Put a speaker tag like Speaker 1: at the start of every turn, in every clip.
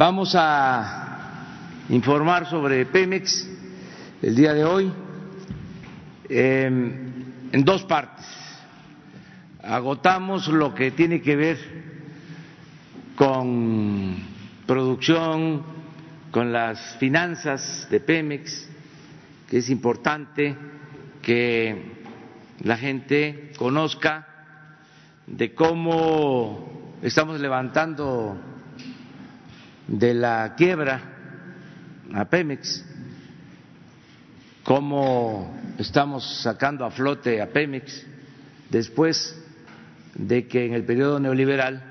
Speaker 1: vamos a informar sobre Pemex el día de hoy en dos partes. Agotamos lo que tiene que ver con producción, con las finanzas de Pemex, que es importante que la gente conozca de cómo estamos levantando de la quiebra a Pemex, cómo estamos sacando a flote a Pemex después de que en el periodo neoliberal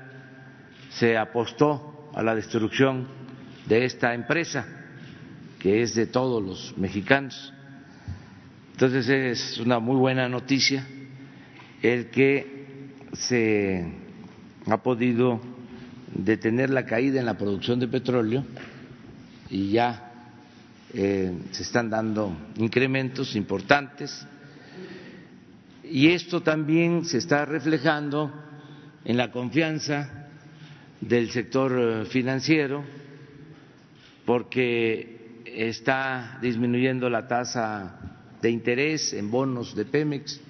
Speaker 1: se apostó a la destrucción de esta empresa, que es de todos los mexicanos. Entonces es una muy buena noticia el que se ha podido detener la caída en la producción de petróleo y ya eh, se están dando incrementos importantes y esto también se está reflejando en la confianza del sector eh, financiero porque está disminuyendo la tasa de interés en bonos de Pemex.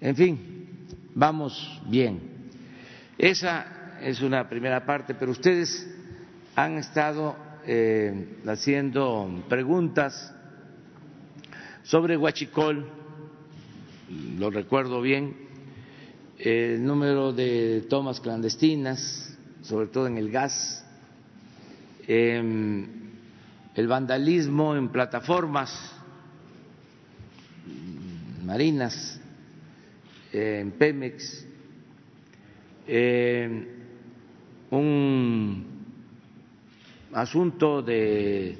Speaker 1: En fin, vamos bien. Esa es una primera parte, pero ustedes han estado eh, haciendo preguntas sobre Huachicol, lo recuerdo bien, el número de tomas clandestinas, sobre todo en el gas, em, el vandalismo en plataformas marinas, en Pemex, un asunto de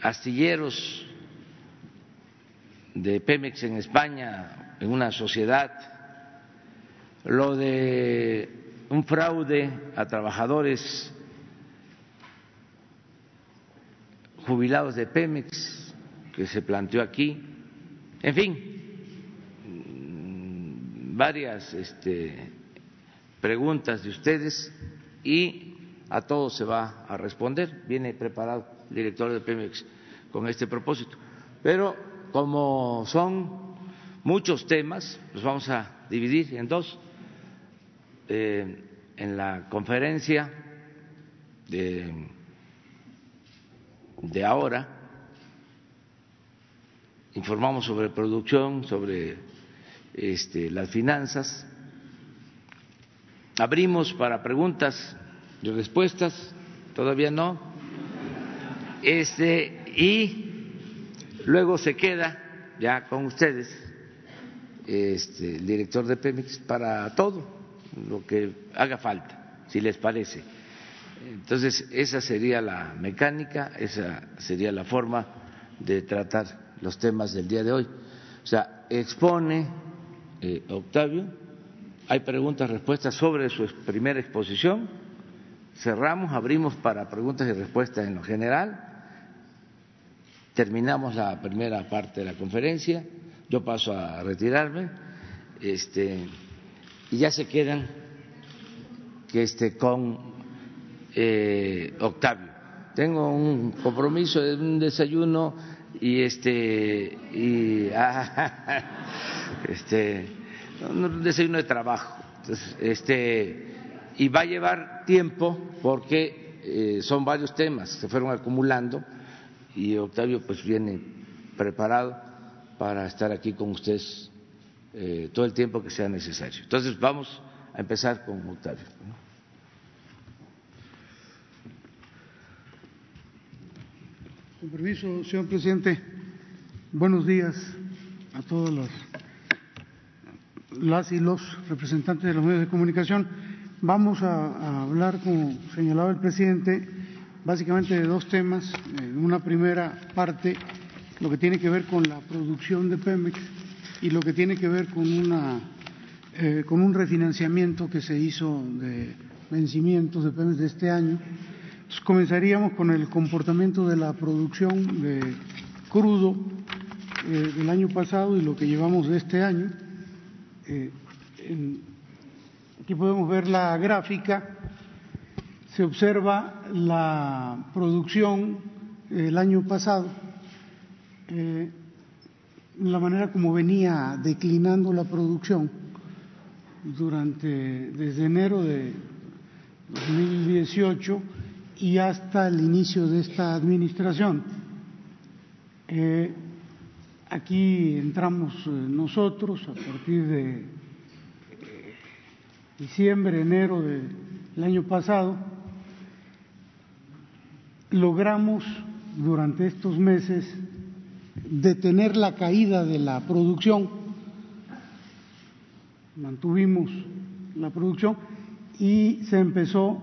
Speaker 1: astilleros de Pemex en España, en una sociedad, lo de un fraude a trabajadores jubilados de Pemex que se planteó aquí, en fin, varias este, preguntas de ustedes y a todos se va a responder. Viene preparado el director de Pemex con este propósito. Pero como son muchos temas, los vamos a dividir en dos. Eh, en la conferencia de, ahora informamos sobre producción, sobre este, las finanzas. Abrimos para preguntas y respuestas, todavía no. Este, y luego se queda ya con ustedes este, el director de Pemex para todo lo que haga falta, si les parece. Entonces, esa sería la mecánica, esa sería la forma de tratar los temas del día de hoy. O sea, expone eh, Octavio. Hay preguntas respuestas sobre su primera exposición. Cerramos, abrimos para preguntas y respuestas en lo general. Terminamos la primera parte de la conferencia. Yo paso a retirarme. Este, y ya se quedan que este, con eh, Octavio. Tengo un compromiso de un desayuno y este y este un desayuno de trabajo. Este y va a llevar tiempo porque eh, son varios temas se fueron acumulando y Octavio pues viene preparado para estar aquí con ustedes eh, todo el tiempo que sea necesario. Entonces vamos a empezar con Octavio
Speaker 2: Con permiso, señor presidente, buenos días a todos los las y los representantes de los medios de comunicación. Vamos a, hablar, como señalaba el presidente, básicamente de dos temas. En una primera parte, lo que tiene que ver con la producción de Pemex y lo que tiene que ver con, una, eh, con un refinanciamiento que se hizo de vencimientos de Pemex de este año comenzaríamos con el comportamiento de la producción de crudo eh, del año pasado y lo que llevamos de este año. Eh, aquí podemos ver la gráfica. se observa la producción el año pasado, eh, la manera como venía declinando la producción durante desde enero de 2018 y hasta el inicio de esta administración. Eh, aquí entramos eh, nosotros a partir de eh, diciembre, enero del año pasado, logramos durante estos meses detener la caída de la producción, mantuvimos la producción y se empezó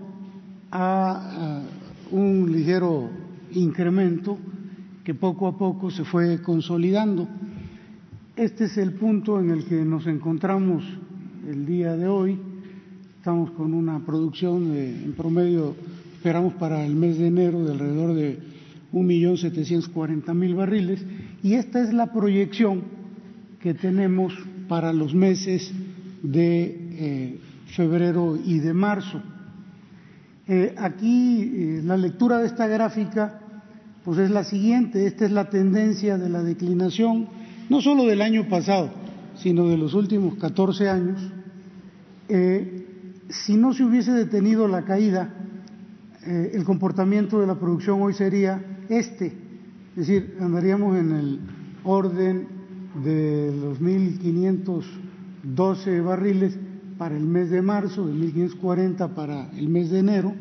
Speaker 2: a, un ligero incremento que poco a poco se fue consolidando. Este es el punto en el que nos encontramos el día de hoy. Estamos con una producción en promedio, esperamos para el mes de enero, de alrededor de 1.740.000 barriles y esta es la proyección que tenemos para los meses de eh, febrero y de marzo. Eh, aquí eh, la lectura de esta gráfica pues es la siguiente, esta es la tendencia de la declinación, no solo del año pasado, sino de los últimos 14 años. si no se hubiese detenido la caída, el comportamiento de la producción hoy sería este, es decir, andaríamos en el orden de los 1.512 barriles para el mes de marzo, de 1.540 para el mes de enero.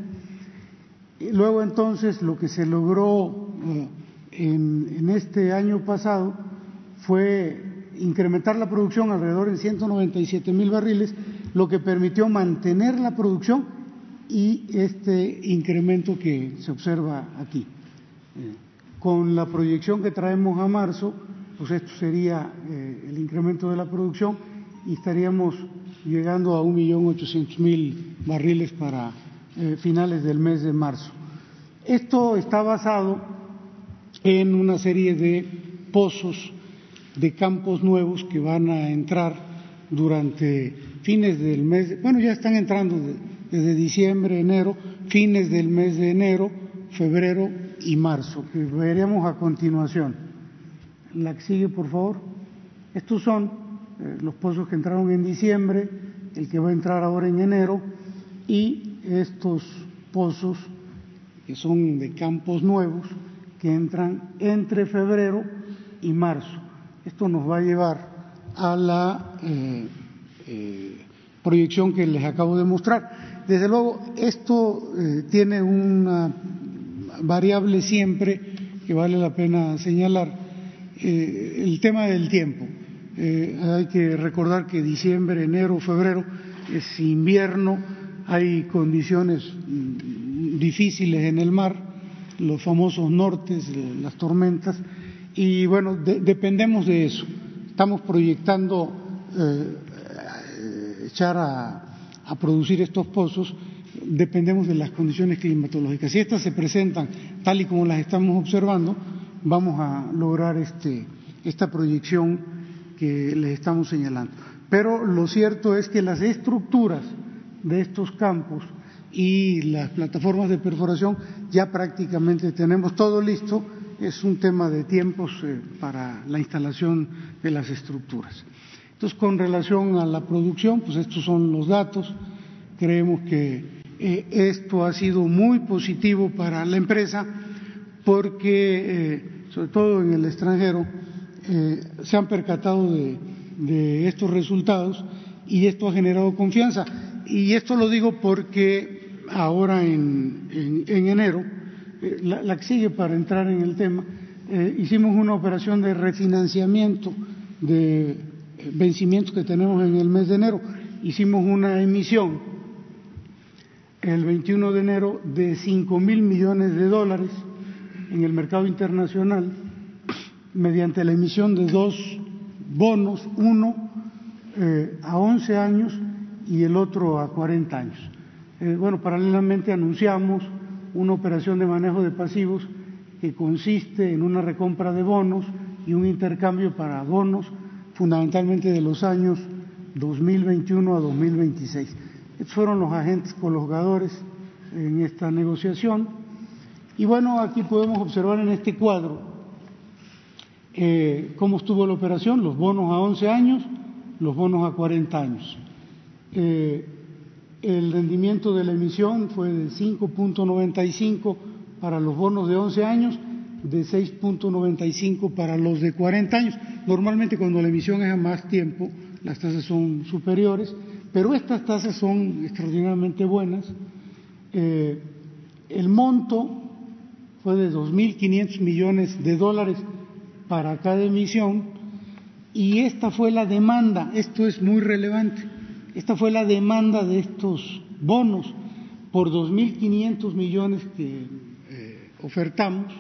Speaker 2: Y luego entonces lo que se logró eh, en, en, este año pasado fue incrementar la producción alrededor de 197 mil barriles, lo que permitió mantener la producción y este incremento que se observa aquí. Con la proyección que traemos a marzo, pues esto sería eh, el incremento de la producción y estaríamos llegando a 1.800.000 barriles para eh, finales del mes de marzo. Esto está basado en una serie de pozos de campos nuevos que van a entrar durante fines del mes, bueno, ya están entrando desde diciembre, enero, fines del mes de enero, febrero y marzo, que veremos a continuación. La que sigue, por favor. Estos son eh, los pozos que entraron en diciembre, el que va a entrar ahora en enero, y estos pozos que son de campos nuevos, que entran entre febrero y marzo. Esto nos va a llevar a la eh, eh, proyección que les acabo de mostrar. Desde luego, esto tiene una variable siempre que vale la pena señalar. Eh, el tema del tiempo. Eh, hay que recordar que diciembre, enero, febrero es invierno, hay condiciones mm, difíciles en el mar, los famosos nortes, las tormentas, y bueno, dependemos de eso. Estamos proyectando eh, echar a producir estos pozos dependemos de las condiciones climatológicas. Si estas se presentan tal y como las estamos observando, vamos a lograr este, esta proyección que les estamos señalando. Pero lo cierto es que las estructuras de estos campos y las plataformas de perforación ya prácticamente tenemos todo listo. Es un tema de tiempos eh, para la instalación de las estructuras. Entonces, con relación a la producción, pues estos son los datos. Creemos que eh, esto ha sido muy positivo para la empresa porque, eh, sobre todo en el extranjero, se han percatado de, estos resultados y esto ha generado confianza. Y esto lo digo porque ahora en, enero, la, la, que sigue para entrar en el tema, hicimos una operación de refinanciamiento de vencimientos que tenemos en el mes de enero. Hicimos una emisión el 21 de enero de 5 mil millones de dólares en el mercado internacional mediante la emisión de dos bonos, uno eh, a 11 años y el otro a 40 años. Eh, bueno, paralelamente anunciamos una operación de manejo de pasivos que consiste en una recompra de bonos y un intercambio para bonos fundamentalmente de los años 2021 a 2026. Estos fueron los agentes cologadores en esta negociación. Y bueno, aquí podemos observar en este cuadro eh, cómo estuvo la operación, los bonos a 11 años, los bonos a 40 años. Eh, el rendimiento de la emisión fue de 5.95 para los bonos de 11 años, de 6.95 para los de 40 años. Normalmente cuando la emisión es a más tiempo, las tasas son superiores, pero estas tasas son extraordinariamente buenas. Eh, el monto fue de 2.500 millones de dólares para cada emisión y esta fue la demanda, esto es muy relevante, esta fue la demanda de estos bonos por 2.500 millones que eh, ofertamos,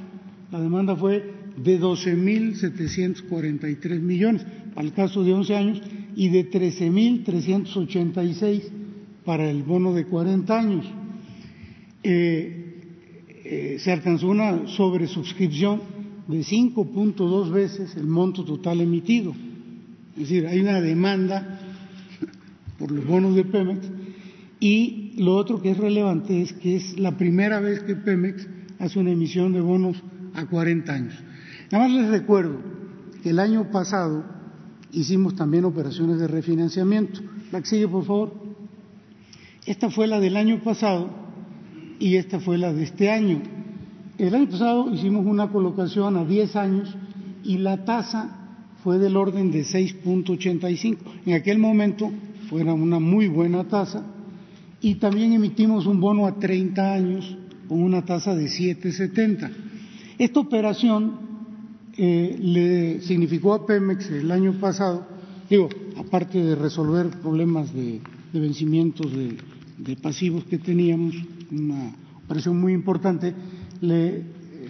Speaker 2: la demanda fue de 12.743 millones para el caso de 11 años y de 13.386 para el bono de 40 años. Eh, eh, se alcanzó una sobresuscripción de 5.2 veces el monto total emitido. Es decir, hay una demanda por los bonos de Pemex y lo otro que es relevante es que es la primera vez que Pemex hace una emisión de bonos a 40 años. Nada más les recuerdo que el año pasado hicimos también operaciones de refinanciamiento. La que sigue, por favor. Esta fue la del año pasado y esta fue la de este año. El año pasado hicimos una colocación a 10 años y la tasa fue del orden de 6.85. En aquel momento fue una muy buena tasa y también emitimos un bono a 30 años con una tasa de 7.70. Esta operación eh, le significó a Pemex el año pasado, digo, aparte de resolver problemas de, vencimientos de, pasivos que teníamos, una operación muy importante, le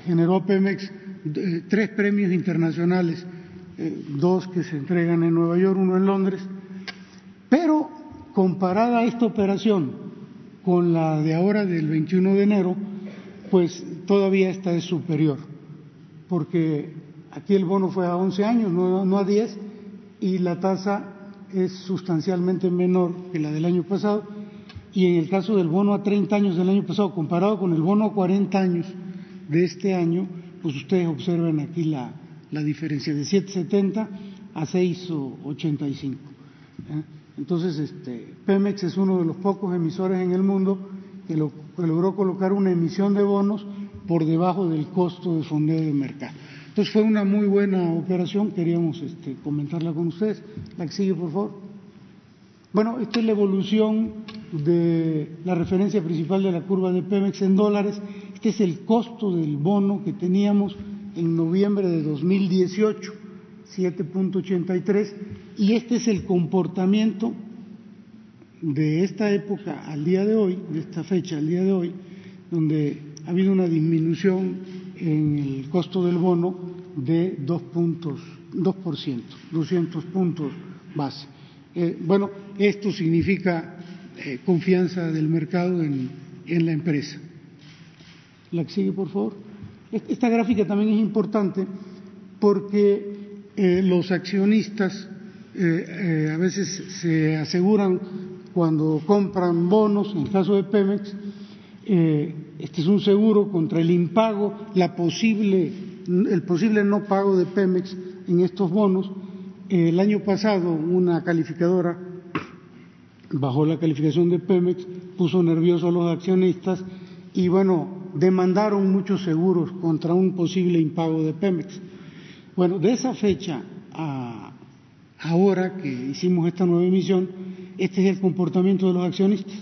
Speaker 2: generó a Pemex eh, tres premios internacionales, eh, dos que se entregan en Nueva York, uno en Londres, pero comparada esta operación con la de ahora del 21 de enero, pues todavía esta es superior, porque aquí el bono fue a 11 años, no, a 10, y la tasa es sustancialmente menor que la del año pasado, y en el caso del bono a 30 años del año pasado, comparado con el bono a 40 años de este año, pues ustedes observen aquí la, diferencia de 7,70 a 6,85. ¿eh? Entonces, este, Pemex es uno de los pocos emisores en el mundo que, logró colocar una emisión de bonos por debajo del costo de fondeo de mercado. Entonces fue una muy buena operación, queríamos este, comentarla con ustedes. La que sigue, por favor. Bueno, esta es la evolución de la referencia principal de la curva de Pemex en dólares. Este es el costo del bono que teníamos en noviembre de 2018, 7.83, y este es el comportamiento de esta época al día de hoy, de esta fecha al día de hoy, donde ha habido una disminución en el costo del bono de dos puntos, 2%, 200 puntos base. Eh, bueno, esto significa eh, confianza del mercado en, la empresa. La que sigue, por favor. Esta gráfica también es importante porque eh, los accionistas a veces se aseguran cuando compran bonos, en el caso de Pemex, eh, este es un seguro contra el impago, la posible, el posible no pago de Pemex en estos bonos. el año pasado una calificadora bajó la calificación de Pemex, puso nervioso a los accionistas y bueno, demandaron muchos seguros contra un posible impago de Pemex. Bueno, de esa fecha a ahora que hicimos esta nueva emisión, este es el comportamiento de los accionistas.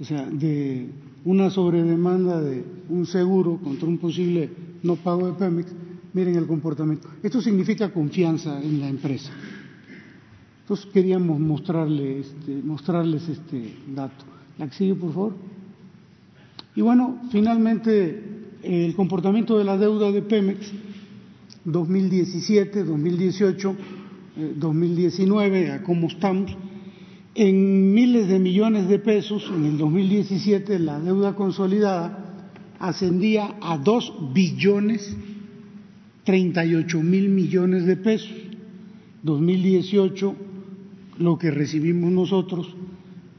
Speaker 2: O sea, de una sobredemanda de un seguro contra un posible no pago de Pemex, miren el comportamiento. Esto significa confianza en la empresa. Entonces queríamos mostrarle este, mostrarles este dato. La sigue, por favor. Y bueno, finalmente el comportamiento de la deuda de Pemex 2017, 2018, 2019, a cómo estamos en miles de millones de pesos, en el 2017 la deuda consolidada ascendía a dos billones 38 mil millones de pesos. 2018, lo que recibimos nosotros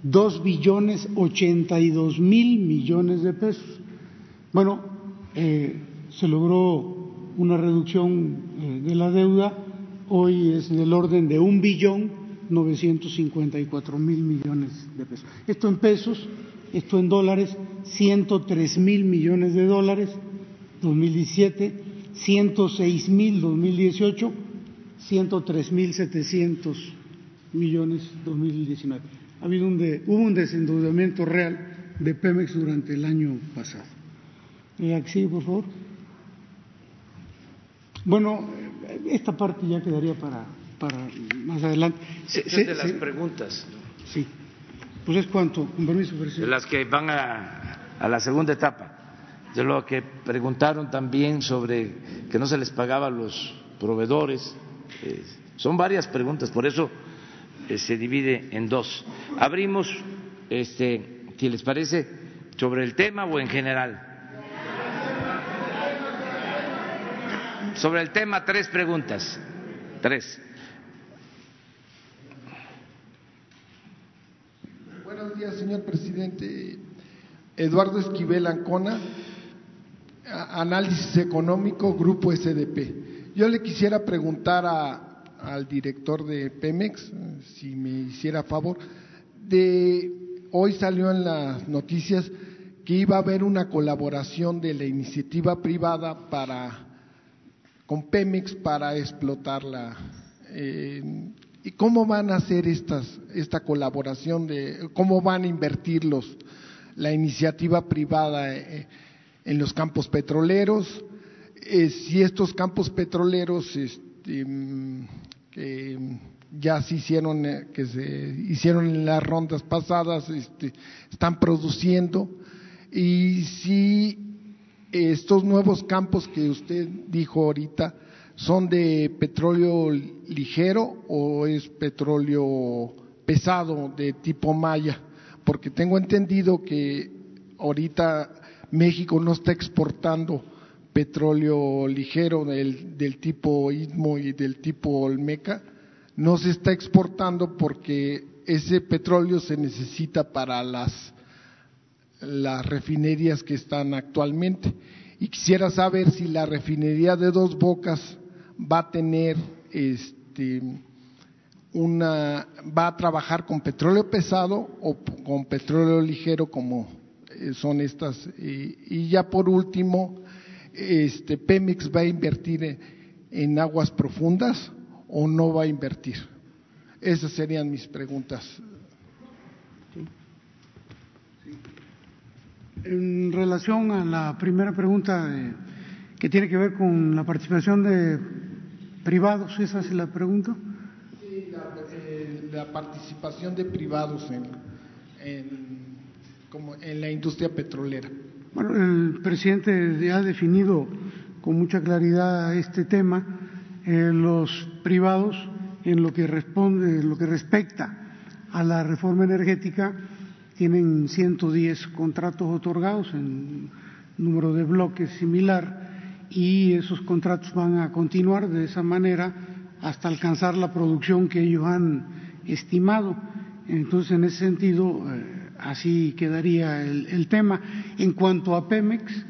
Speaker 2: dos billones ochenta y dos mil millones de pesos. Bueno, eh, se logró una reducción eh, de la deuda, hoy es del orden de un billón novecientos cincuenta y cuatro mil millones de pesos. Esto en pesos, esto en dólares, ciento tres mil millones de dólares, 2017, ciento seis mil 2018, ciento tres mil setecientos millones 2019. Ha habido un de, hubo un desendeudamiento real de Pemex durante el año pasado. Sí, por favor. Bueno, esta parte ya quedaría para, para más adelante.
Speaker 1: Se, se, de las preguntas.
Speaker 2: Sí. Pues es cuanto, con permiso, presidente.
Speaker 1: De las que van a, a la segunda etapa. De lo que preguntaron también sobre que no se les pagaba a los proveedores. Eh, son varias preguntas, por eso eh, se divide en dos. Abrimos, este, si les parece, sobre el tema o en general. Sobre el tema, tres preguntas. Tres.
Speaker 3: Buenos días, señor presidente. Eduardo Esquivel Ancona, Análisis Económico, Grupo SDP. Yo le quisiera preguntar a, al director de Pemex, si me hiciera favor, de hoy salió en las noticias que iba a haber una colaboración de la iniciativa privada para con Pemex para explotarla. Eh, ¿Y cómo van a hacer estas, esta colaboración? De, ¿Cómo van a invertir los, la iniciativa privada eh, en los campos petroleros? Eh, si estos campos petroleros este, que ya se hicieron, eh, que se hicieron en las rondas pasadas, este, están produciendo. Y si estos nuevos campos que usted dijo ahorita son de petróleo ligero o es petróleo pesado de tipo maya, porque tengo entendido que ahorita México no está exportando petróleo ligero del, del tipo Istmo y del tipo Olmeca. No se está exportando porque ese petróleo se necesita para las, las refinerías que están actualmente. Y quisiera saber si la refinería de Dos Bocas va a tener este, una, va a trabajar con petróleo pesado o con petróleo ligero como eh, son estas. y ya por último, este, Pemex va a invertir en, aguas profundas o no va a invertir? Esas serían mis preguntas.
Speaker 2: En relación a la primera pregunta que tiene que ver con la participación de privados, ¿esa es la pregunta?
Speaker 3: Sí, la, eh, participación de privados en, como en la industria petrolera.
Speaker 2: Bueno, el presidente ha definido con mucha claridad este tema. Eh, los privados, en lo que responde, lo que respecta a la reforma energética, tienen 110 contratos otorgados en número de bloques similar y esos contratos van a continuar de esa manera hasta alcanzar la producción que ellos han estimado. Entonces, en ese sentido, eh, así quedaría el, tema. En cuanto a Pemex,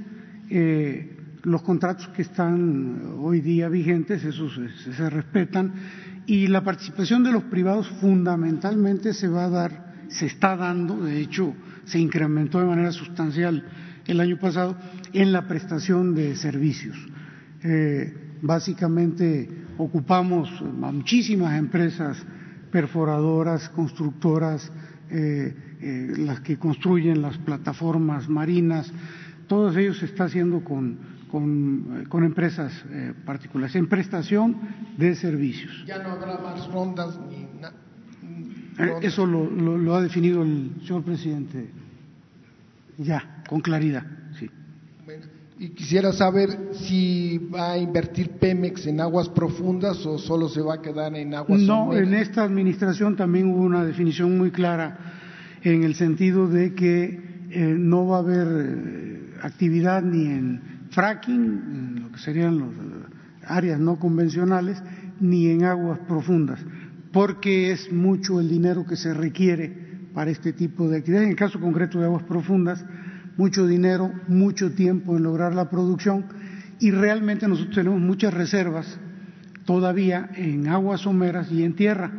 Speaker 2: eh, los contratos que están hoy día vigentes, esos se, respetan, y la participación de los privados fundamentalmente se va a dar, se está dando, de hecho se incrementó de manera sustancial el año pasado, en la prestación de servicios. Eh, básicamente ocupamos a muchísimas empresas perforadoras, constructoras, eh, eh, las que construyen las plataformas marinas, todo ello se está haciendo con, con, eh, empresas particulares, en prestación de servicios.
Speaker 3: Ya no habrá más rondas ni
Speaker 2: Eso lo, lo, ha definido el señor presidente. Ya, con claridad, sí.
Speaker 3: y quisiera saber si va a invertir Pemex en aguas profundas o solo se va a quedar en aguas
Speaker 2: No, en esta administración también hubo una definición muy clara en el sentido de que eh, no va a haber eh, actividad ni en fracking, lo que serían las eh, áreas no convencionales, ni en aguas profundas, porque es mucho el dinero que se requiere para este tipo de actividades. En el caso concreto de aguas profundas, mucho dinero, mucho tiempo en lograr la producción y realmente nosotros tenemos muchas reservas todavía en aguas someras y en tierra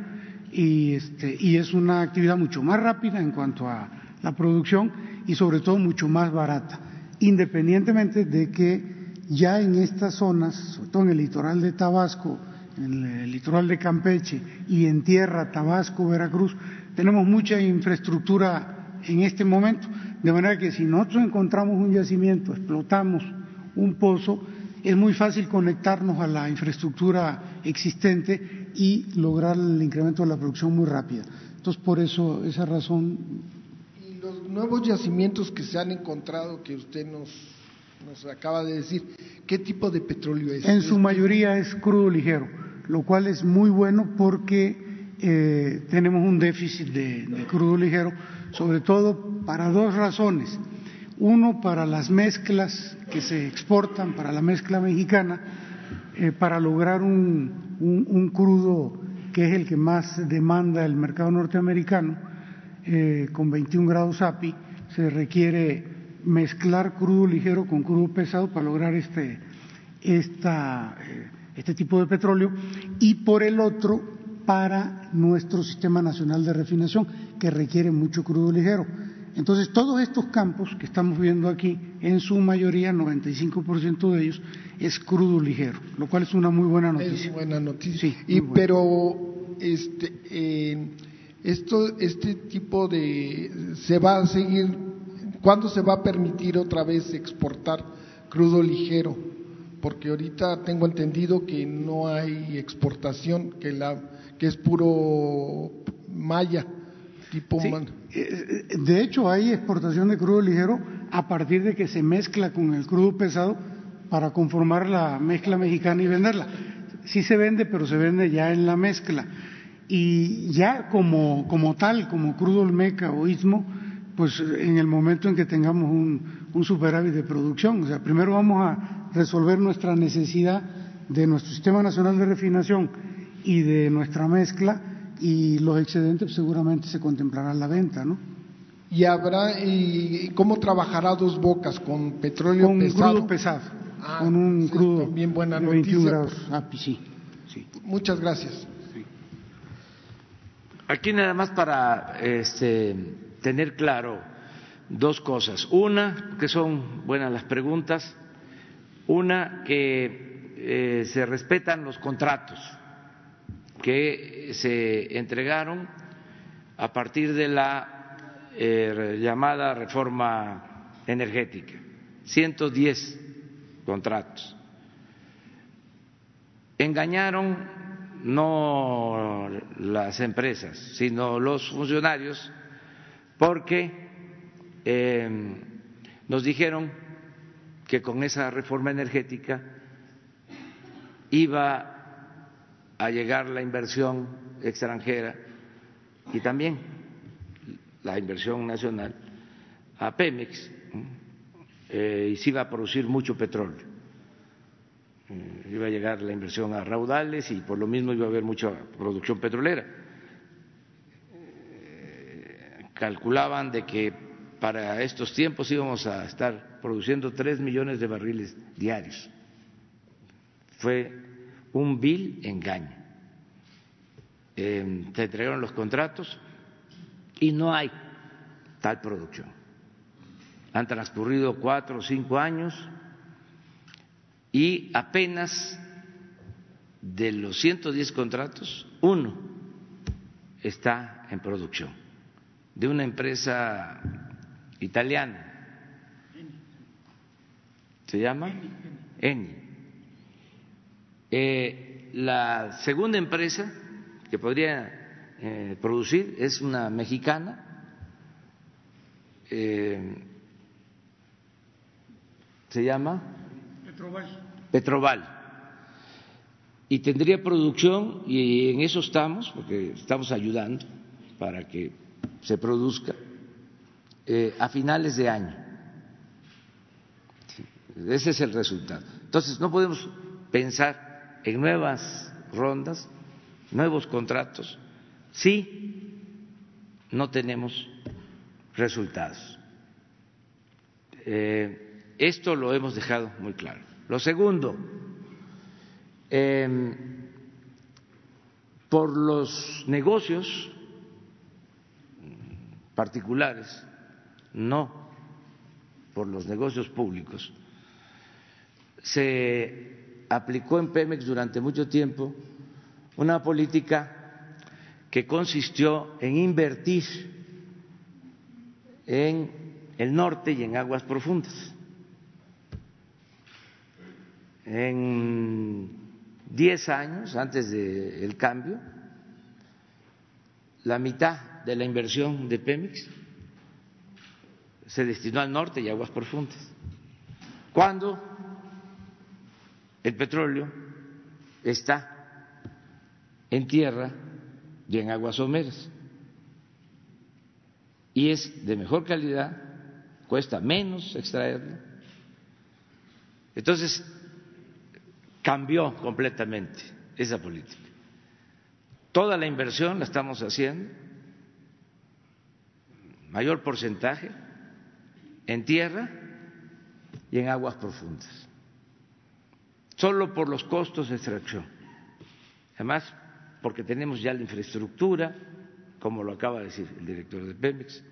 Speaker 2: y, este, y es una actividad mucho más rápida en cuanto a la producción y sobre todo mucho más barata, independientemente de que ya en estas zonas, sobre todo en el litoral de Tabasco, en el litoral de Campeche y en tierra, Tabasco, Veracruz, tenemos mucha infraestructura en este momento, de manera que si nosotros encontramos un yacimiento, explotamos un pozo, es muy fácil conectarnos a la infraestructura existente y lograr el incremento de la producción muy rápida. Entonces, por eso, esa razón.
Speaker 3: Y los nuevos yacimientos que se han encontrado, que usted nos, nos acaba de decir, ¿qué tipo de petróleo es?
Speaker 2: En su mayoría es crudo ligero, lo cual es muy bueno porque eh, tenemos un déficit de, crudo ligero, sobre todo para dos razones. Uno, para las mezclas que se exportan, para la mezcla mexicana, eh, para lograr un, un, crudo que es el que más demanda el mercado norteamericano, eh, con 21 grados API, se requiere mezclar crudo ligero con crudo pesado para lograr este, esta, este tipo de petróleo, y por el otro, para nuestro sistema nacional de refinación, que requiere mucho crudo ligero. Entonces, todos estos campos que estamos viendo aquí, en su mayoría, 95% de ellos, es crudo ligero, lo cual es una muy buena noticia.
Speaker 3: Es buena noticia.
Speaker 2: Sí,
Speaker 3: y,
Speaker 2: buena.
Speaker 3: pero este, eh, esto, este tipo de se va a seguir. ¿Cuándo se va a permitir otra vez exportar crudo ligero? Porque ahorita tengo entendido que no hay exportación, que la que es puro maya tipo
Speaker 2: Sí,
Speaker 3: man-
Speaker 2: eh, De hecho, hay exportación de crudo ligero a partir de que se mezcla con el crudo pesado para conformar la mezcla mexicana y venderla. Sí se vende, pero se vende ya en la mezcla. Y ya como, como tal, como crudo olmeca o istmo, pues en el momento en que tengamos un, un superávit de producción. O sea, primero vamos a resolver nuestra necesidad de nuestro Sistema Nacional de Refinación y de nuestra mezcla y los excedentes pues, seguramente se contemplará la venta, ¿no?
Speaker 3: y habrá y cómo trabajará dos bocas con petróleo
Speaker 2: Con
Speaker 3: pesado.
Speaker 2: crudo pesado,
Speaker 3: Ah,
Speaker 2: con un
Speaker 3: sí,
Speaker 2: crudo
Speaker 3: también buena
Speaker 2: de 21
Speaker 3: noticia.
Speaker 2: grados API, sí, sí.
Speaker 3: Muchas gracias.
Speaker 1: Aquí nada más para este, tener claro dos cosas. Una, que son buenas las preguntas. Una, que eh, se respetan los contratos que se entregaron a partir de la eh, llamada reforma energética. 110 contratos. Engañaron no las empresas, sino los funcionarios, porque eh, nos dijeron que con esa reforma energética iba a llegar la inversión extranjera y también la inversión nacional a Pemex eh, y se iba a producir mucho petróleo Eh, iba a llegar la inversión a raudales y por lo mismo iba a haber mucha producción petrolera. Eh, calculaban de que para estos tiempos íbamos a estar produciendo tres millones de barriles diarios. Fue un vil engaño. Eh, se entregaron los contratos y no hay tal producción. Han transcurrido cuatro o cinco años y apenas de los 110 contratos, uno está en producción, de una empresa italiana. ¿Se llama? Eni. Eh, la segunda empresa que podría eh, producir es una mexicana, eh, se llama Petroval. Y tendría producción, y en eso estamos, porque estamos ayudando para que se produzca eh, a finales de año. Ese es el resultado. Entonces, no podemos pensar en nuevas rondas, nuevos contratos, si no tenemos resultados. Eh, esto lo hemos dejado muy claro. Lo segundo, em, por los negocios particulares, no por los negocios públicos, se aplicó en Pemex durante mucho tiempo una política que consistió en invertir en el norte y en aguas profundas. En diez años antes del cambio, la mitad de la inversión de Pemex se destinó al norte y aguas profundas. Cuando el petróleo está en tierra y en aguas someras y es de mejor calidad, cuesta menos extraerlo. Entonces, cambió completamente esa política. Toda la inversión la estamos haciendo, mayor porcentaje, en tierra y en aguas profundas, solo por los costos de extracción. Además, porque tenemos ya la infraestructura, como lo acaba de decir el director de Pemex.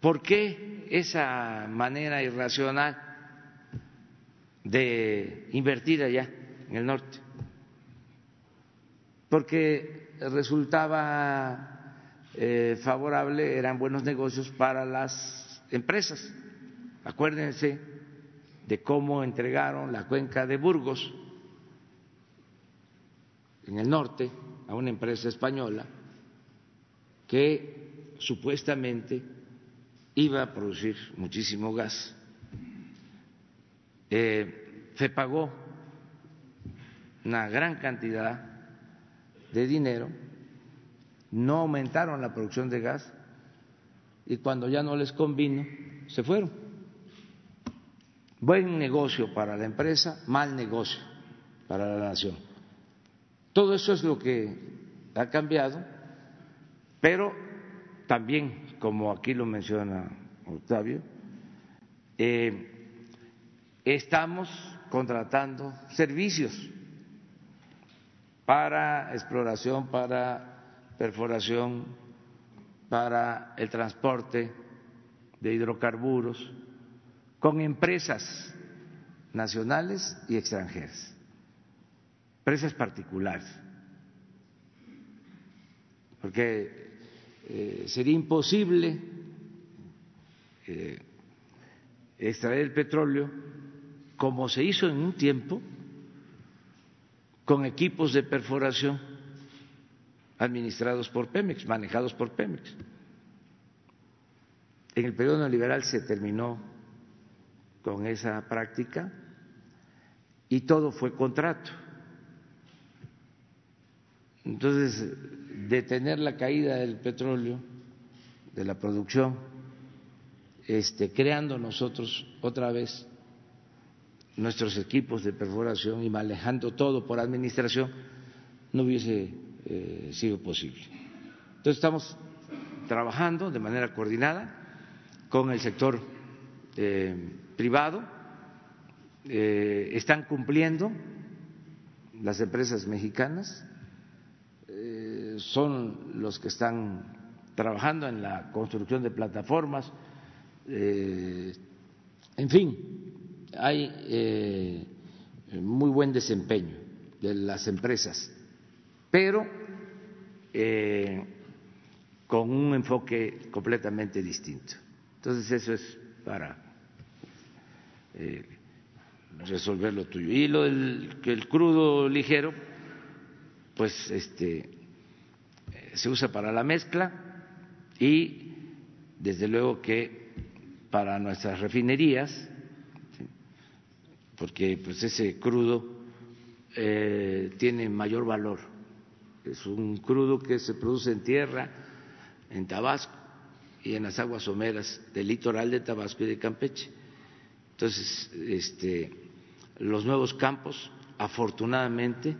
Speaker 1: ¿Por qué esa manera irracional de invertir allá en el norte? Porque resultaba eh, favorable, eran buenos negocios para las empresas. Acuérdense de cómo entregaron la cuenca de Burgos en el norte a una empresa española que supuestamente iba a producir muchísimo gas. Eh, se pagó una gran cantidad de dinero, no aumentaron la producción de gas y cuando ya no les convino, se fueron. Buen negocio para la empresa, mal negocio para la nación. Todo eso es lo que ha cambiado pero también, como aquí lo menciona Octavio, eh, estamos contratando servicios para exploración, para perforación, para el transporte de hidrocarburos, con empresas nacionales y extranjeras, empresas particulares, porque eh, sería imposible eh, extraer el petróleo como se hizo en un tiempo con equipos de perforación administrados por Pemex, manejados por Pemex. En el periodo neoliberal se terminó con esa práctica y todo fue contrato. Entonces, detener la caída del petróleo, de la producción, este, creando nosotros otra vez nuestros equipos de perforación y manejando todo por administración, no hubiese eh, sido posible. Entonces estamos trabajando de manera coordinada con el sector eh, privado, eh, están cumpliendo las empresas mexicanas. Son los que están trabajando en la construcción de plataformas, en fin, hay muy buen desempeño de las empresas, pero eh, con un enfoque completamente distinto. Entonces eso es para resolver lo tuyo. Y lo del que el crudo ligero, pues este se usa para la mezcla y desde luego que para nuestras refinerías, porque pues ese crudo eh, tiene mayor valor. Es un crudo que se produce en tierra, en Tabasco y en las aguas someras del litoral de Tabasco y de Campeche. Entonces, este, los nuevos campos, afortunadamente,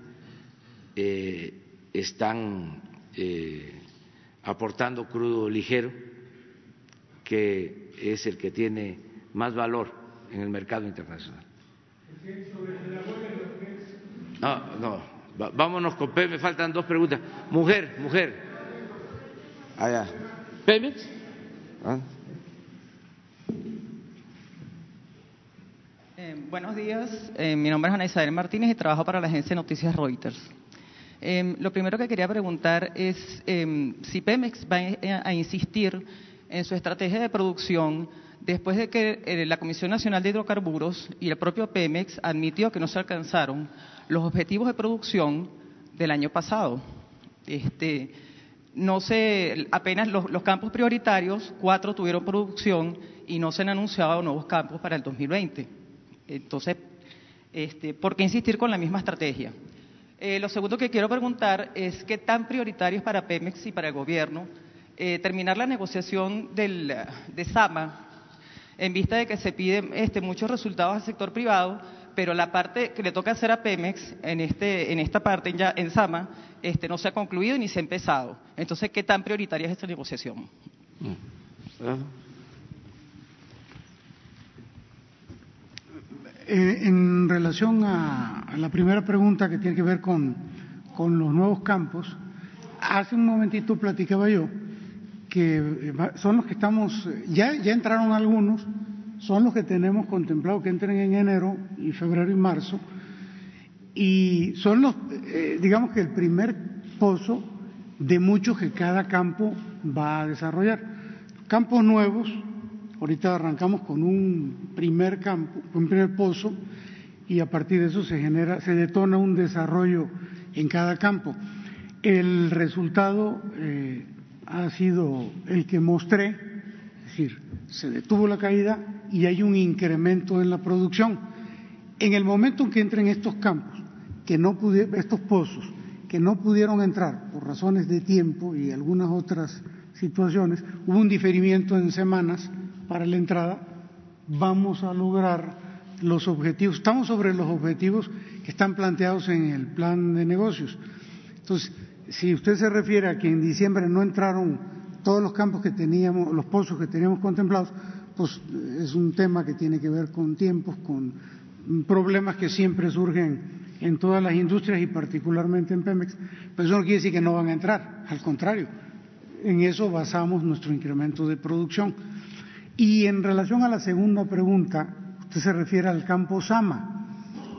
Speaker 1: eh, están eh, aportando crudo ligero, que es el que tiene más valor en el mercado internacional. No, no, vámonos con Pemex, me faltan dos preguntas. Mujer, mujer. Allá. ¿Pemex? ¿Ah?
Speaker 4: Eh, buenos días, eh, mi nombre es Ana Isabel Martínez y trabajo para la agencia de noticias Reuters. Eh, lo primero que quería preguntar es si Pemex va a insistir en su estrategia de producción después de que la Comisión Nacional de Hidrocarburos y el propio Pemex admitió que no se alcanzaron los objetivos de producción del año pasado. Este, no se, apenas los, campos prioritarios, cuatro tuvieron producción y no se han anunciado nuevos campos para el 2020. Entonces, este, ¿por qué insistir con la misma estrategia? Eh, lo segundo que quiero preguntar es qué tan prioritario es para Pemex y para el gobierno eh, terminar la negociación del, de Sama en vista de que se piden este, muchos resultados al sector privado, pero la parte que le toca hacer a Pemex en, este, en esta parte, en Sama, este, no se ha concluido ni se ha empezado. Entonces, ¿qué tan prioritaria es esta negociación?
Speaker 2: Eh, en relación a, la primera pregunta que tiene que ver con, con los nuevos campos, hace un momentito platicaba yo que eh, son los que estamos, ya, ya entraron algunos, son los que tenemos contemplado que entren en enero y febrero y marzo, y son los, eh, digamos que el primer pozo de muchos que cada campo va a desarrollar. Campos nuevos, ahorita arrancamos con un primer campo, un primer pozo, y a partir de eso se genera, se detona un desarrollo en cada campo. El resultado eh, ha sido el que mostré, es decir, se detuvo la caída y hay un incremento en la producción. En el momento en que entren estos campos, que no estos pozos, que no pudieron entrar por razones de tiempo y algunas otras situaciones, hubo un diferimiento en semanas para la entrada, vamos a lograr los objetivos, estamos sobre los objetivos que están planteados en el plan de negocios. Entonces, si usted se refiere a que en diciembre no entraron todos los campos que teníamos, los pozos que teníamos contemplados, pues es un tema que tiene que ver con tiempos, con problemas que siempre surgen en todas las industrias y particularmente en Pemex, pero eso no quiere decir que no van a entrar, al contrario, en eso basamos nuestro incremento de producción. Y en relación a la segunda pregunta, usted se refiere al campo Sama,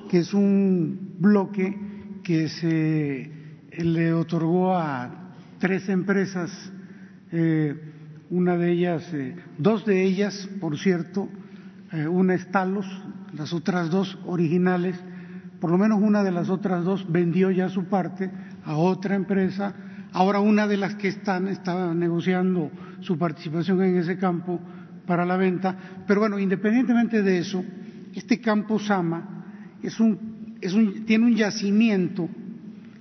Speaker 2: que es un bloque que se le otorgó a tres empresas, eh, una de ellas, eh, dos de ellas, por cierto, eh, una es Talos, las otras dos originales, por lo menos una de las otras dos vendió ya su parte a otra empresa, ahora una de las que están está negociando su participación en ese campo para la venta, pero bueno, independientemente de eso, este campo Sama es un, es un, tiene un yacimiento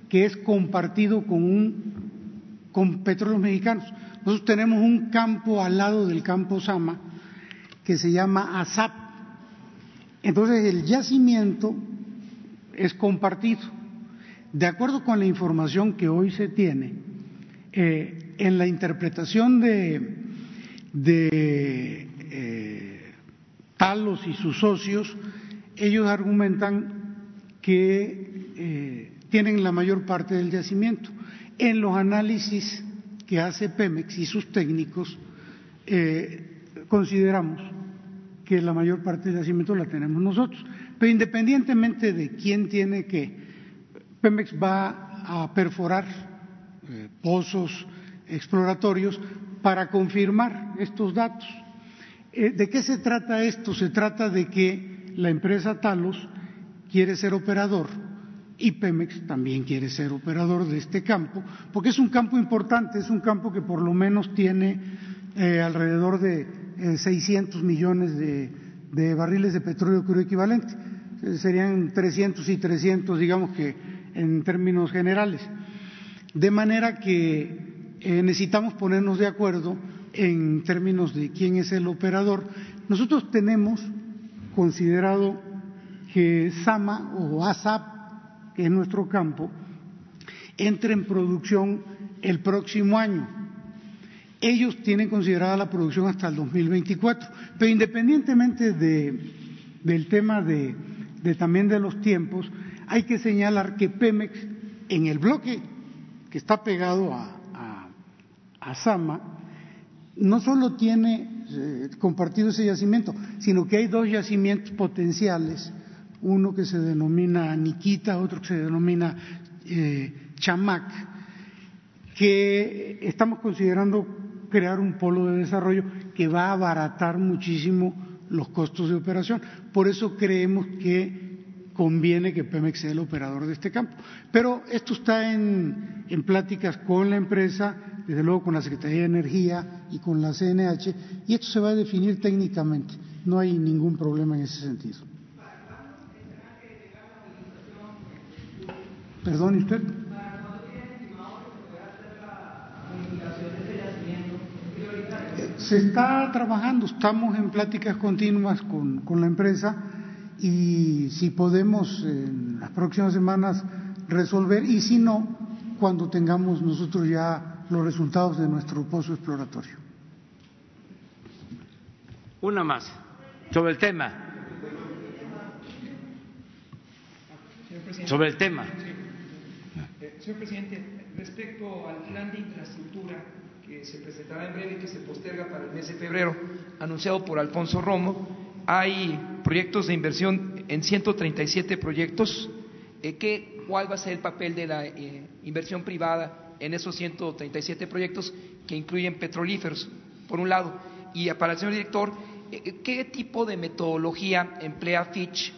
Speaker 2: que es compartido con, un, con petróleos mexicanos. Nosotros tenemos un campo al lado del campo Sama que se llama ASAP. Entonces el yacimiento es compartido. De acuerdo con la información que hoy se tiene, eh, en la interpretación de, eh, Talos y sus socios, ellos argumentan que eh, tienen la mayor parte del yacimiento. En los análisis que hace Pemex y sus técnicos, eh, consideramos que la mayor parte del yacimiento la tenemos nosotros. Pero independientemente de quién tiene que, Pemex va a perforar eh, pozos exploratorios para confirmar estos datos. Eh, ¿De qué se trata esto? Se trata de que la empresa Talos quiere ser operador y Pemex también quiere ser operador de este campo, porque es un campo importante, es un campo que por lo menos tiene eh, alrededor de 600 eh, millones de, barriles de petróleo crudo equivalente. Eh, serían 300 y 300, digamos que en términos generales. De manera que necesitamos ponernos de acuerdo en términos de quién es el operador. Nosotros tenemos considerado que SAMA o ASAP que es nuestro campo, entre en producción el próximo año. ellos tienen considerada la producción hasta el 2024. Pero independientemente del tema de, también de los tiempos, hay que señalar que Pemex en el bloque que está pegado a, Sama no solo tiene eh, compartido ese yacimiento, sino que hay dos yacimientos potenciales, uno que se denomina Niquita, otro que se denomina eh, Chamac, que estamos considerando crear un polo de desarrollo que va a abaratar muchísimo los costos de operación. Por eso creemos que conviene que Pemex sea el operador de este campo. Pero esto está en, en, pláticas con la empresa, desde luego con la Secretaría de Energía y con la CNH, y esto se va a definir técnicamente. No hay ningún problema en ese sentido. Perdón, usted? Se está trabajando, estamos en pláticas continuas con, con la empresa y si podemos en las próximas semanas resolver y si no, cuando tengamos nosotros ya los resultados de nuestro pozo exploratorio.
Speaker 1: Una más sobre el tema. Sobre el tema.
Speaker 5: Eh, señor presidente, respecto al plan de infraestructura que se presentará en breve y que se posterga para el mes de febrero, anunciado por Alfonso Romo, hay proyectos de inversión en 137 proyectos. Eh, ¿Cuál va a ser el papel de la eh, inversión privada en esos 137 proyectos que incluyen petrolíferos, por un lado? Y para el señor director, ¿qué tipo de metodología emplea Fitch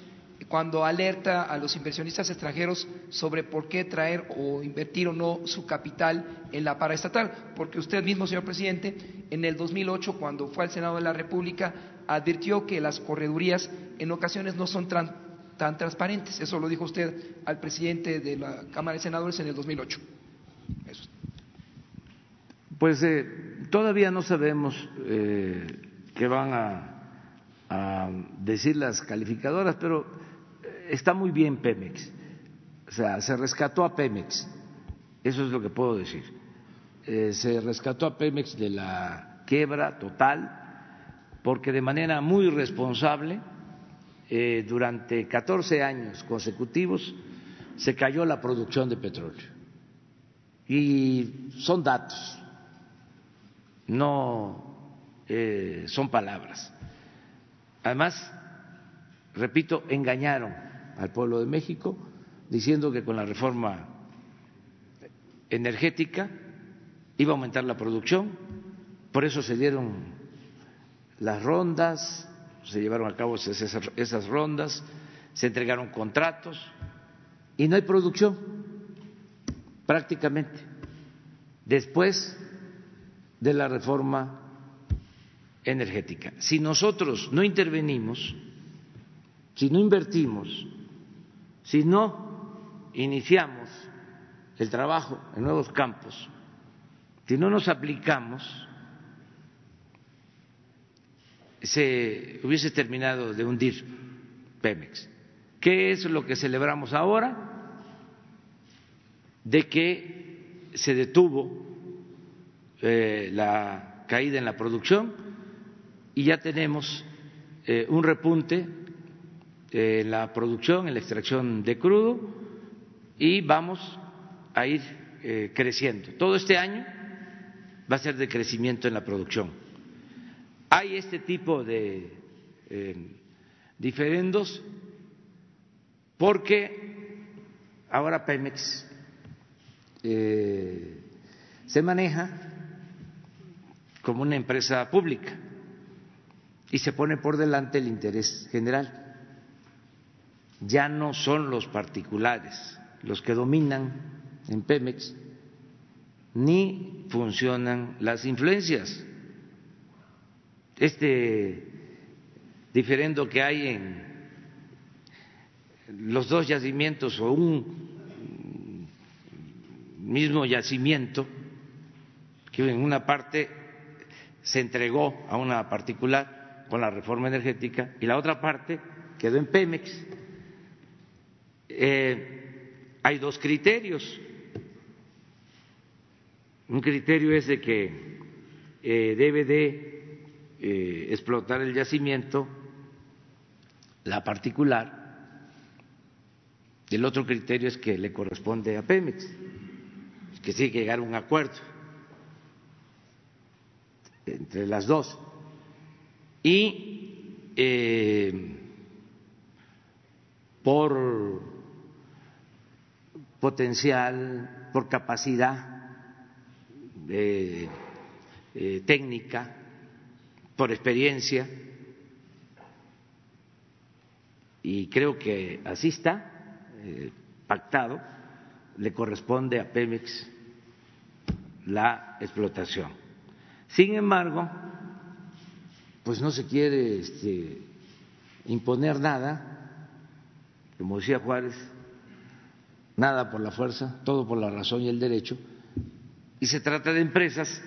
Speaker 5: cuando alerta a los inversionistas extranjeros sobre por qué traer o invertir o no su capital en la paraestatal, porque usted mismo, señor presidente, en el 2008, cuando fue al Senado de la República, advirtió que las corredurías en ocasiones no son tan, transparentes. Eso lo dijo usted al presidente de la Cámara de Senadores en el 2008.
Speaker 1: Pues eh, todavía no sabemos eh, qué van a decir las calificadoras, pero está muy bien Pemex, o sea, se rescató a Pemex, eso es lo que puedo decir. Eh, se rescató a Pemex de la quiebra total, porque de manera muy responsable, eh, durante 14 años consecutivos, se cayó la producción de petróleo. Y son datos, no eh, son palabras. Además, repito, engañaron al pueblo de México diciendo que con la reforma energética iba a aumentar la producción, por eso se dieron las rondas, se llevaron a cabo esas, rondas, se entregaron contratos y no hay producción prácticamente después de la reforma energética. Si nosotros no intervenimos, si no invertimos, si no iniciamos el trabajo en nuevos campos, si no nos aplicamos, se hubiese terminado de hundir Pemex. ¿Qué es lo que celebramos ahora? De que se detuvo eh, la caída en la producción y ya tenemos eh, un repunte en la producción, en la extracción de crudo y vamos a ir eh, creciendo. Todo este año va a ser de crecimiento en la producción. Hay este tipo de eh, diferendos porque ahora Pemex eh, se maneja como una empresa pública y se pone por delante el interés general ya no son los particulares los que dominan en Pemex, ni funcionan las influencias. Este diferendo que hay en los dos yacimientos o un mismo yacimiento, que en una parte se entregó a una particular con la reforma energética y la otra parte quedó en Pemex eh, hay dos criterios. Un criterio es de que eh, debe de eh, explotar el yacimiento, la particular. El otro criterio es que le corresponde a Pemex, que tiene que llegar a un acuerdo entre las dos. Y eh, por potencial, por capacidad eh, técnica, por experiencia, y creo que así está eh, pactado, le corresponde a Pemex la explotación. Sin embargo, pues no se quiere este, imponer nada, como decía Juárez, nada por la fuerza, todo por la razón y el derecho, y se trata de empresas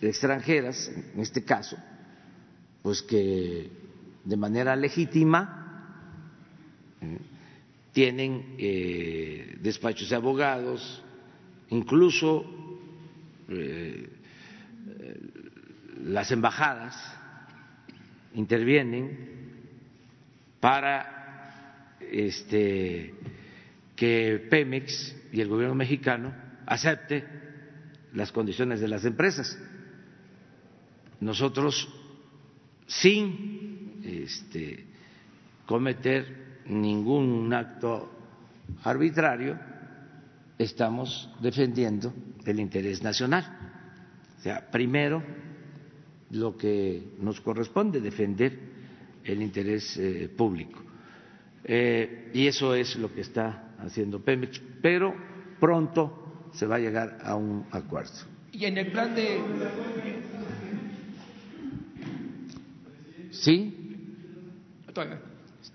Speaker 1: extranjeras, en este caso, pues que de manera legítima eh, tienen eh, despachos de abogados, incluso eh, las embajadas intervienen para este, que Pemex y el gobierno mexicano acepte las condiciones de las empresas. Nosotros, sin este, cometer ningún acto arbitrario, estamos defendiendo el interés nacional. O sea, primero lo que nos corresponde, defender el interés eh, público. Eh, y eso es lo que está haciendo Pemex, pero pronto se va a llegar a un acuerdo.
Speaker 5: Y en el plan de...
Speaker 1: ¿Sí?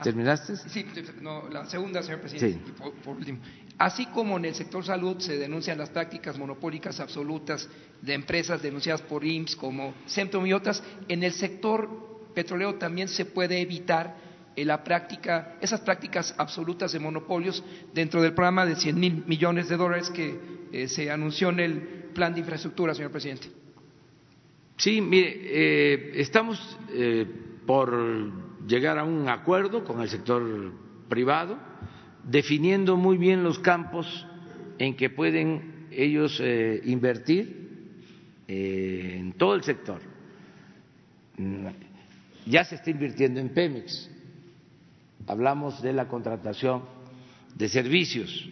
Speaker 1: ¿Terminaste?
Speaker 5: Sí, no, la segunda, señor presidente. por, último. Así como en el sector salud se denuncian las prácticas monopólicas absolutas de empresas denunciadas por IMSS como Centrum y otras, en el sector petrolero también se puede evitar la práctica, esas prácticas absolutas de monopolios dentro del programa de 100 mil millones de dólares que eh, se anunció en el plan de infraestructura, señor presidente.
Speaker 1: Sí, mire, eh, estamos por llegar a un acuerdo con el sector privado, definiendo muy bien los campos en que pueden ellos eh, invertir eh, en todo el sector. Mm, ya se está invirtiendo en Pemex. Hablamos de la contratación de servicios.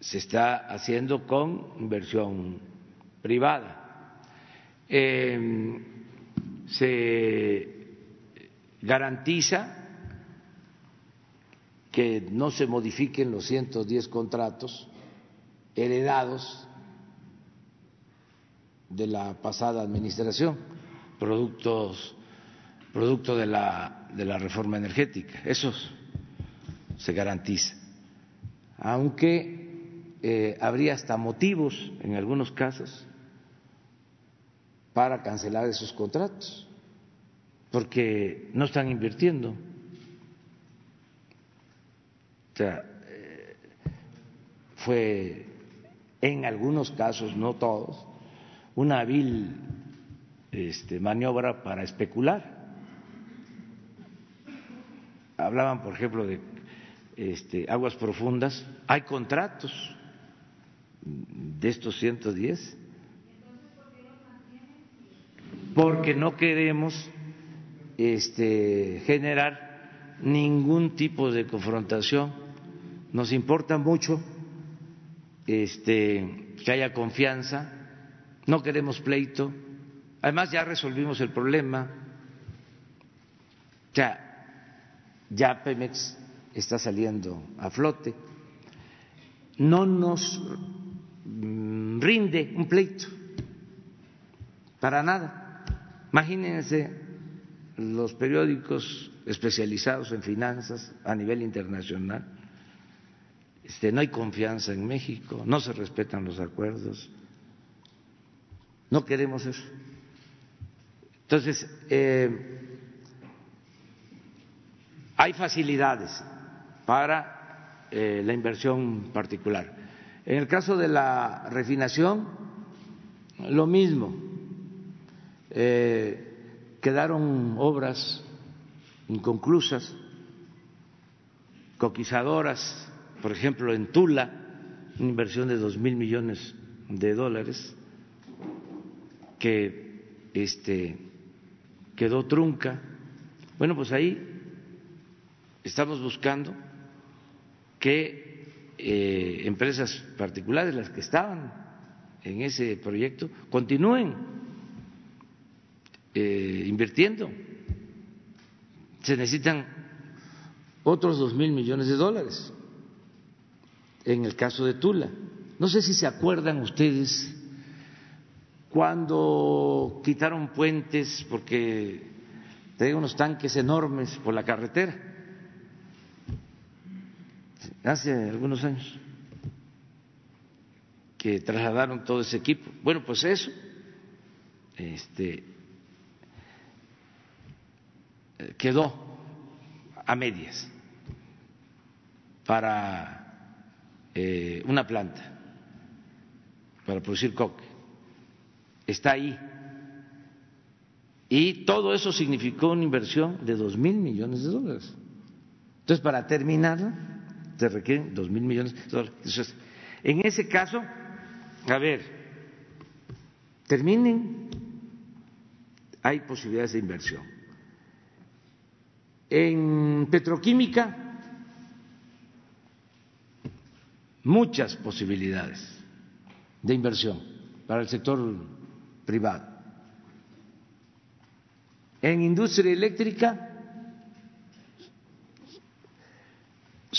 Speaker 1: Se, está haciendo con inversión privada. Eh, se garantiza que no se modifiquen los 110 contratos heredados de la pasada administración, productos, producto de la, de la reforma energética. Eso se garantiza. Aunque eh, habría hasta motivos en algunos casos para cancelar esos contratos, porque no están invirtiendo. O sea, eh, fue en algunos casos, no todos, una hábil este, maniobra para especular. Hablaban, por ejemplo, de este, aguas profundas. Hay contratos de estos 110 porque no queremos este, generar ningún tipo de confrontación. Nos importa mucho este, que haya confianza, no queremos pleito. Además ya resolvimos el problema. Ya, ya Pemex está saliendo a flote. No nos mm, rinde un pleito, para nada. Imagínense los periódicos especializados en finanzas a nivel internacional. Este, no hay confianza en México, no se respetan los acuerdos. No queremos eso. Entonces, eh, hay facilidades para eh, la inversión particular. En el caso de la refinación, lo mismo. Eh, quedaron obras inconclusas, coquizadoras, por ejemplo, en Tula, una inversión de dos mil millones de dólares que este, quedó trunca. Bueno, pues ahí estamos buscando que eh, empresas particulares, las que estaban en ese proyecto, continúen eh, invirtiendo. Se necesitan otros dos mil millones de dólares en el caso de Tula. No sé si se acuerdan ustedes cuando quitaron puentes porque tenían unos tanques enormes por la carretera, hace algunos años, que trasladaron todo ese equipo. Bueno, pues eso, este, quedó a medias para eh, una planta, para producir coque. Está ahí. Y todo eso significó una inversión de dos mil millones de dólares. Entonces, para terminarla, se requieren dos mil millones de dólares. Entonces, en ese caso, a ver, terminen, hay posibilidades de inversión en petroquímica, muchas posibilidades de inversión para el sector privado. En industria eléctrica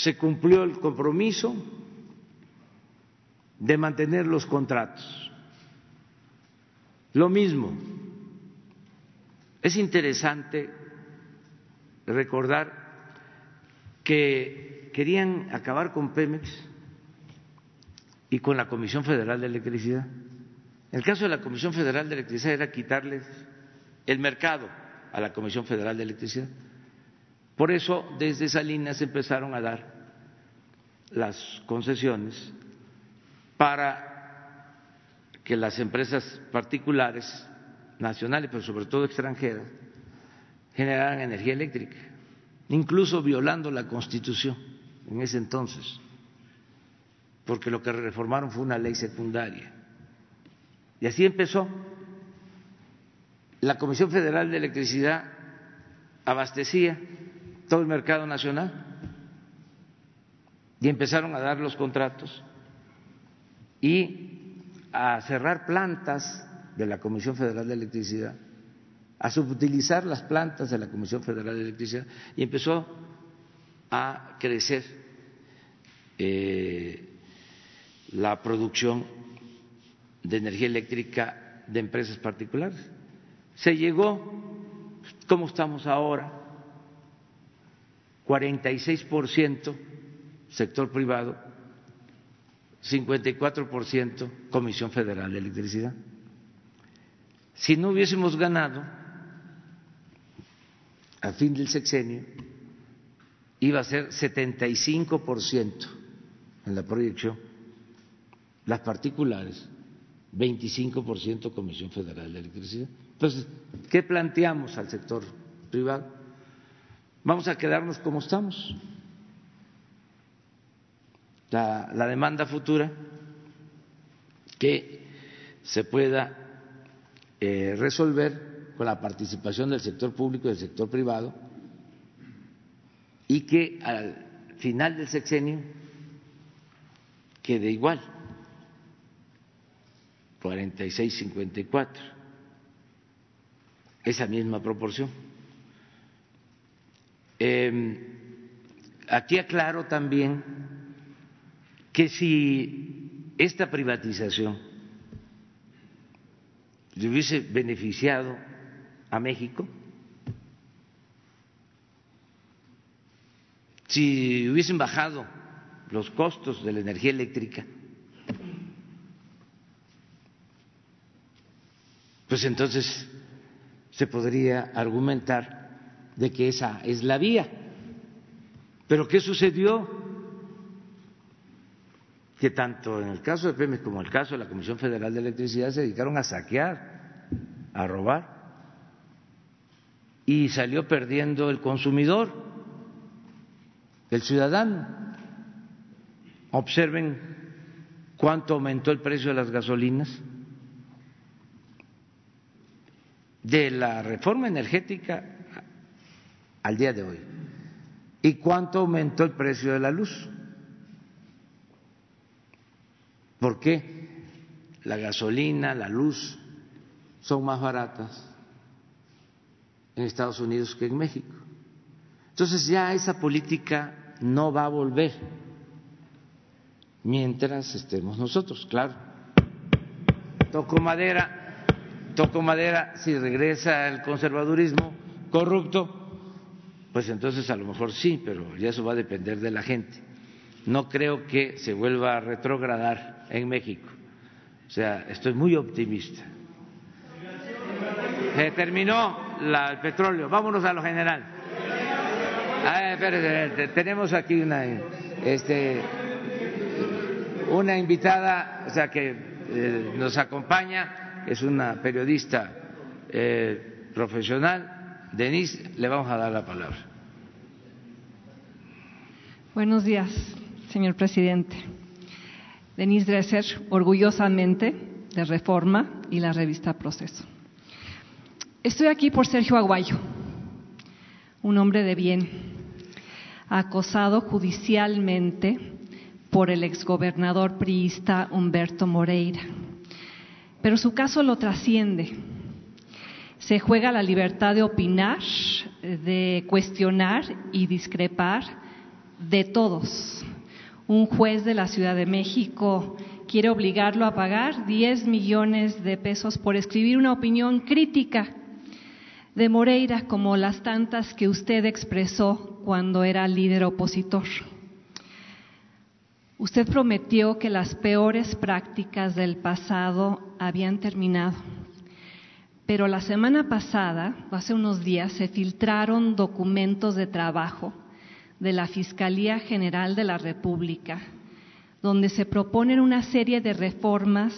Speaker 1: se cumplió el compromiso de mantener los contratos. Lo mismo, es interesante recordar que querían acabar con Pemex y con la Comisión Federal de Electricidad. El caso de la Comisión Federal de Electricidad era quitarles el mercado a la Comisión Federal de Electricidad. Por eso, desde Salinas empezaron a dar las concesiones para que las empresas particulares, nacionales, pero sobre todo extranjeras, generaran energía eléctrica, incluso violando la Constitución en ese entonces, porque lo que reformaron fue una ley secundaria. Y así empezó. La Comisión Federal de Electricidad abastecía todo el mercado nacional y empezaron a dar los contratos y a cerrar plantas de la Comisión Federal de Electricidad a subutilizar las plantas de la Comisión Federal de Electricidad y empezó a crecer eh, la producción de energía eléctrica de empresas particulares. Se llegó, ¿cómo estamos ahora? 46% sector privado, 54% Comisión Federal de Electricidad. Si no hubiésemos ganado, a fin del sexenio iba a ser 75% en la proyección, las particulares, 25% Comisión Federal de Electricidad. Entonces, ¿qué planteamos al sector privado? Vamos a quedarnos como estamos. La, demanda futura que se pueda eh, resolver con la participación del sector público y del sector privado y que al final del sexenio quede igual, 46-54, esa misma proporción. Eh, aquí aclaro también que si esta privatización le hubiese beneficiado a México, si hubiesen bajado los costos de la energía eléctrica, pues entonces se podría argumentar de que esa es la vía. Pero ¿qué sucedió? Que tanto en el caso de Pemex como en el caso de la Comisión Federal de Electricidad se dedicaron a saquear, a robar, y salió perdiendo el consumidor, el ciudadano. Observen cuánto aumentó el precio de las gasolinas. De la reforma energética al día de hoy. ¿Y cuánto aumentó el precio de la luz? ¿Por qué la gasolina, la luz son más baratas en Estados Unidos que en México? Entonces ya esa política no va a volver mientras estemos nosotros, claro. Toco madera, toco madera, si regresa el conservadurismo corrupto, pues entonces a lo mejor sí, pero ya eso va a depender de la gente. No creo que se vuelva a retrogradar en México. O sea, estoy muy optimista. Se terminó el petróleo. Vámonos a lo general. Tenemos aquí una, este, una invitada, o sea, que eh, nos acompaña, es una periodista eh, profesional Denise, le vamos a dar la palabra.
Speaker 6: Buenos días, señor presidente. Denise Dresser, orgullosamente de Reforma y la revista Proceso. Estoy aquí por Sergio Aguayo, un hombre de bien, acosado judicialmente por el exgobernador priista Humberto Moreira. Pero su caso lo trasciende se juega la libertad de opinar, de cuestionar y discrepar de todos. Un juez de la Ciudad de México quiere obligarlo a pagar 10 millones de pesos por escribir una opinión crítica de Moreira como las tantas que usted expresó cuando era líder opositor. Usted prometió que las peores prácticas del pasado habían terminado pero la semana pasada, hace unos días, se filtraron documentos de trabajo de la Fiscalía General de la República, donde se proponen una serie de reformas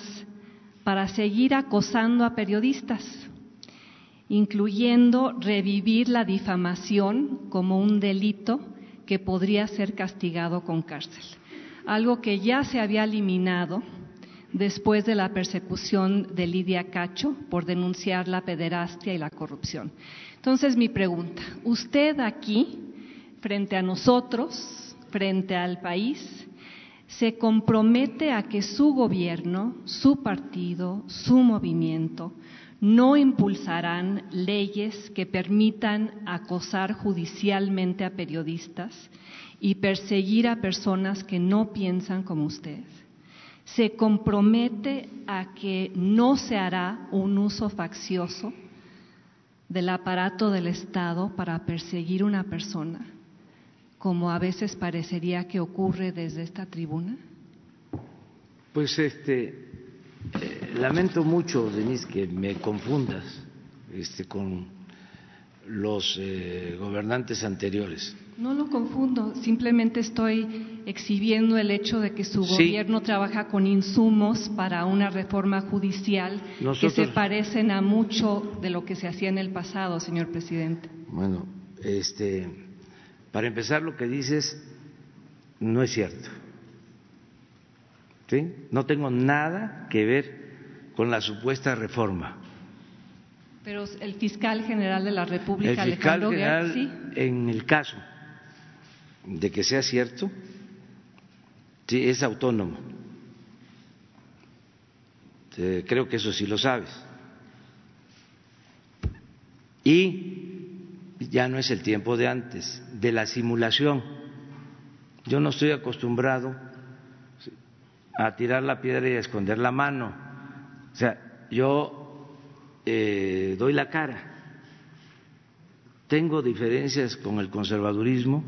Speaker 6: para seguir acosando a periodistas, incluyendo revivir la difamación como un delito que podría ser castigado con cárcel, algo que ya se había eliminado después de la persecución de Lidia Cacho por denunciar la pederastia y la corrupción. Entonces, mi pregunta, usted aquí, frente a nosotros, frente al país, se compromete a que su gobierno, su partido, su movimiento no impulsarán leyes que permitan acosar judicialmente a periodistas y perseguir a personas que no piensan como usted se compromete a que no se hará un uso faccioso del aparato del Estado para perseguir una persona, como a veces parecería que ocurre desde esta tribuna?
Speaker 1: Pues este eh, lamento mucho, Denise, que me confundas este, con los eh, gobernantes anteriores.
Speaker 6: No lo confundo, simplemente estoy exhibiendo el hecho de que su gobierno trabaja con insumos para una reforma judicial que se parecen a mucho de lo que se hacía en el pasado, señor presidente.
Speaker 1: Bueno, este, para empezar, lo que dices no es cierto. ¿Sí? No tengo nada que ver con la supuesta reforma.
Speaker 6: Pero el fiscal general de la República,
Speaker 1: el fiscal general, en el caso de que sea cierto, sí, es autónomo. Creo que eso sí lo sabes. Y ya no es el tiempo de antes, de la simulación. Yo no estoy acostumbrado a tirar la piedra y a esconder la mano. O sea, yo eh, doy la cara. Tengo diferencias con el conservadurismo,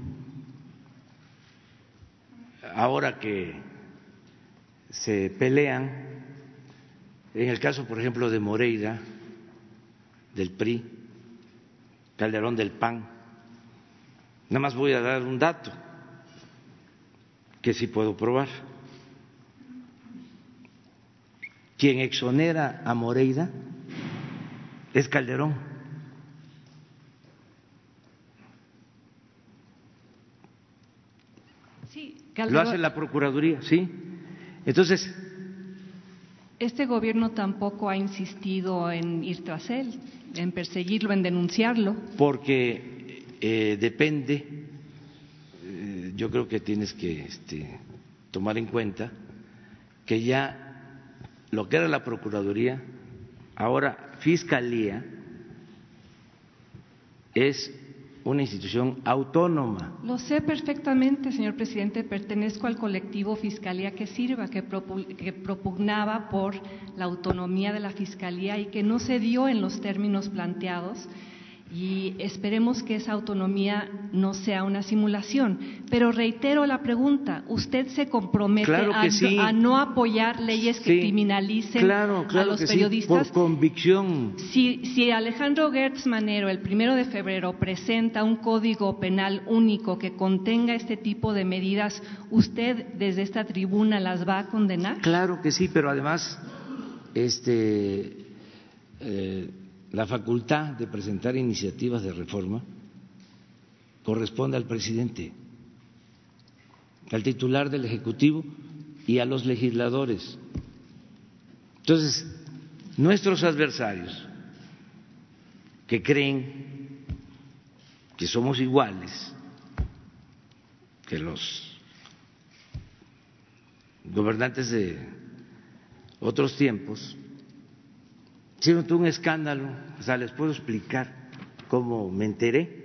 Speaker 1: ahora que se pelean, en el caso, por ejemplo, de Moreira, del PRI, Calderón del PAN, nada más voy a dar un dato que sí puedo probar. quien exonera a Moreira es Calderón.
Speaker 6: Sí,
Speaker 1: Lo
Speaker 6: Calderón.
Speaker 1: hace la Procuraduría, ¿sí? Entonces,
Speaker 6: Este gobierno tampoco ha insistido en ir tras él, en perseguirlo, en denunciarlo.
Speaker 1: porque eh, depende, eh, yo creo que tienes que este, tomar en cuenta que ya lo que era la Procuraduría, ahora Fiscalía, es una institución autónoma.
Speaker 6: Lo sé perfectamente, señor presidente. Pertenezco al colectivo Fiscalía que Sirva, que, propu- que propugnaba por la autonomía de la Fiscalía y que no se dio en los términos planteados. Y esperemos que esa autonomía no sea una simulación. Pero reitero la pregunta: ¿usted se compromete
Speaker 1: Claro
Speaker 6: a,
Speaker 1: sí.
Speaker 6: a no apoyar leyes que
Speaker 1: Sí,
Speaker 6: criminalicen
Speaker 1: claro, claro
Speaker 6: a los
Speaker 1: que sí,
Speaker 6: periodistas?
Speaker 1: por convicción.
Speaker 6: Si, si Alejandro Gertz Manero el primero de febrero presenta un código penal único que contenga este tipo de medidas, ¿usted desde esta tribuna las va a condenar?
Speaker 1: Claro que sí, pero además, este, eh, la facultad de presentar iniciativas de reforma corresponde al presidente, al titular del Ejecutivo y a los legisladores. Entonces, nuestros adversarios que creen que somos iguales que los gobernantes de otros tiempos, hicieron todo un escándalo, o sea, les puedo explicar cómo me enteré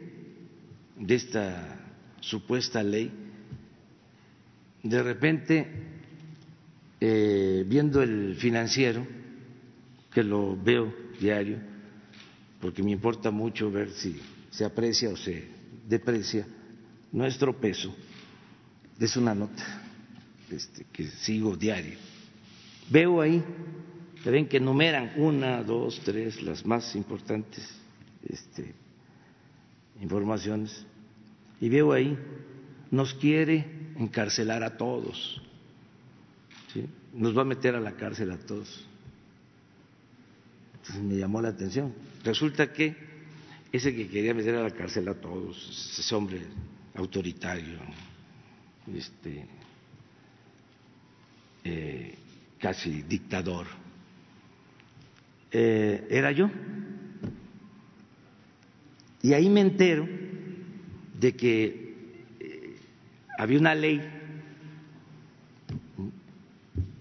Speaker 1: de esta supuesta ley. De repente, eh, viendo el financiero, que lo veo diario, porque me importa mucho ver si se aprecia o se deprecia nuestro peso, es una nota este, que sigo diario. Veo ahí, que ven que numeran una, dos, tres, las más importantes este, informaciones, y veo ahí, nos quiere encarcelar a todos, nos va a meter a la cárcel a todos. Entonces me llamó la atención. Resulta que ese que quería meter a la cárcel a todos, ese hombre autoritario, este, eh, casi dictador, eh, era yo. Y ahí me entero de que eh, había una ley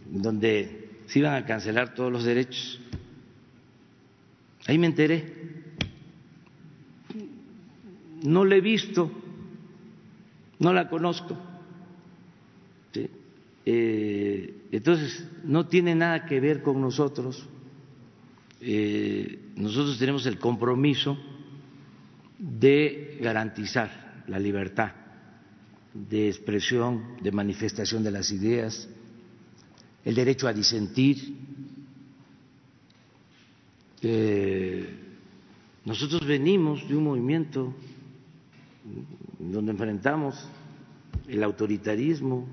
Speaker 1: donde se iban a cancelar todos los derechos. Ahí me enteré. No la he visto, no la conozco. Eh, entonces, no tiene nada que ver con nosotros. Eh, nosotros tenemos el compromiso de garantizar la libertad de expresión, de manifestación de las ideas, el derecho a disentir. Eh, nosotros venimos de un movimiento donde enfrentamos el autoritarismo,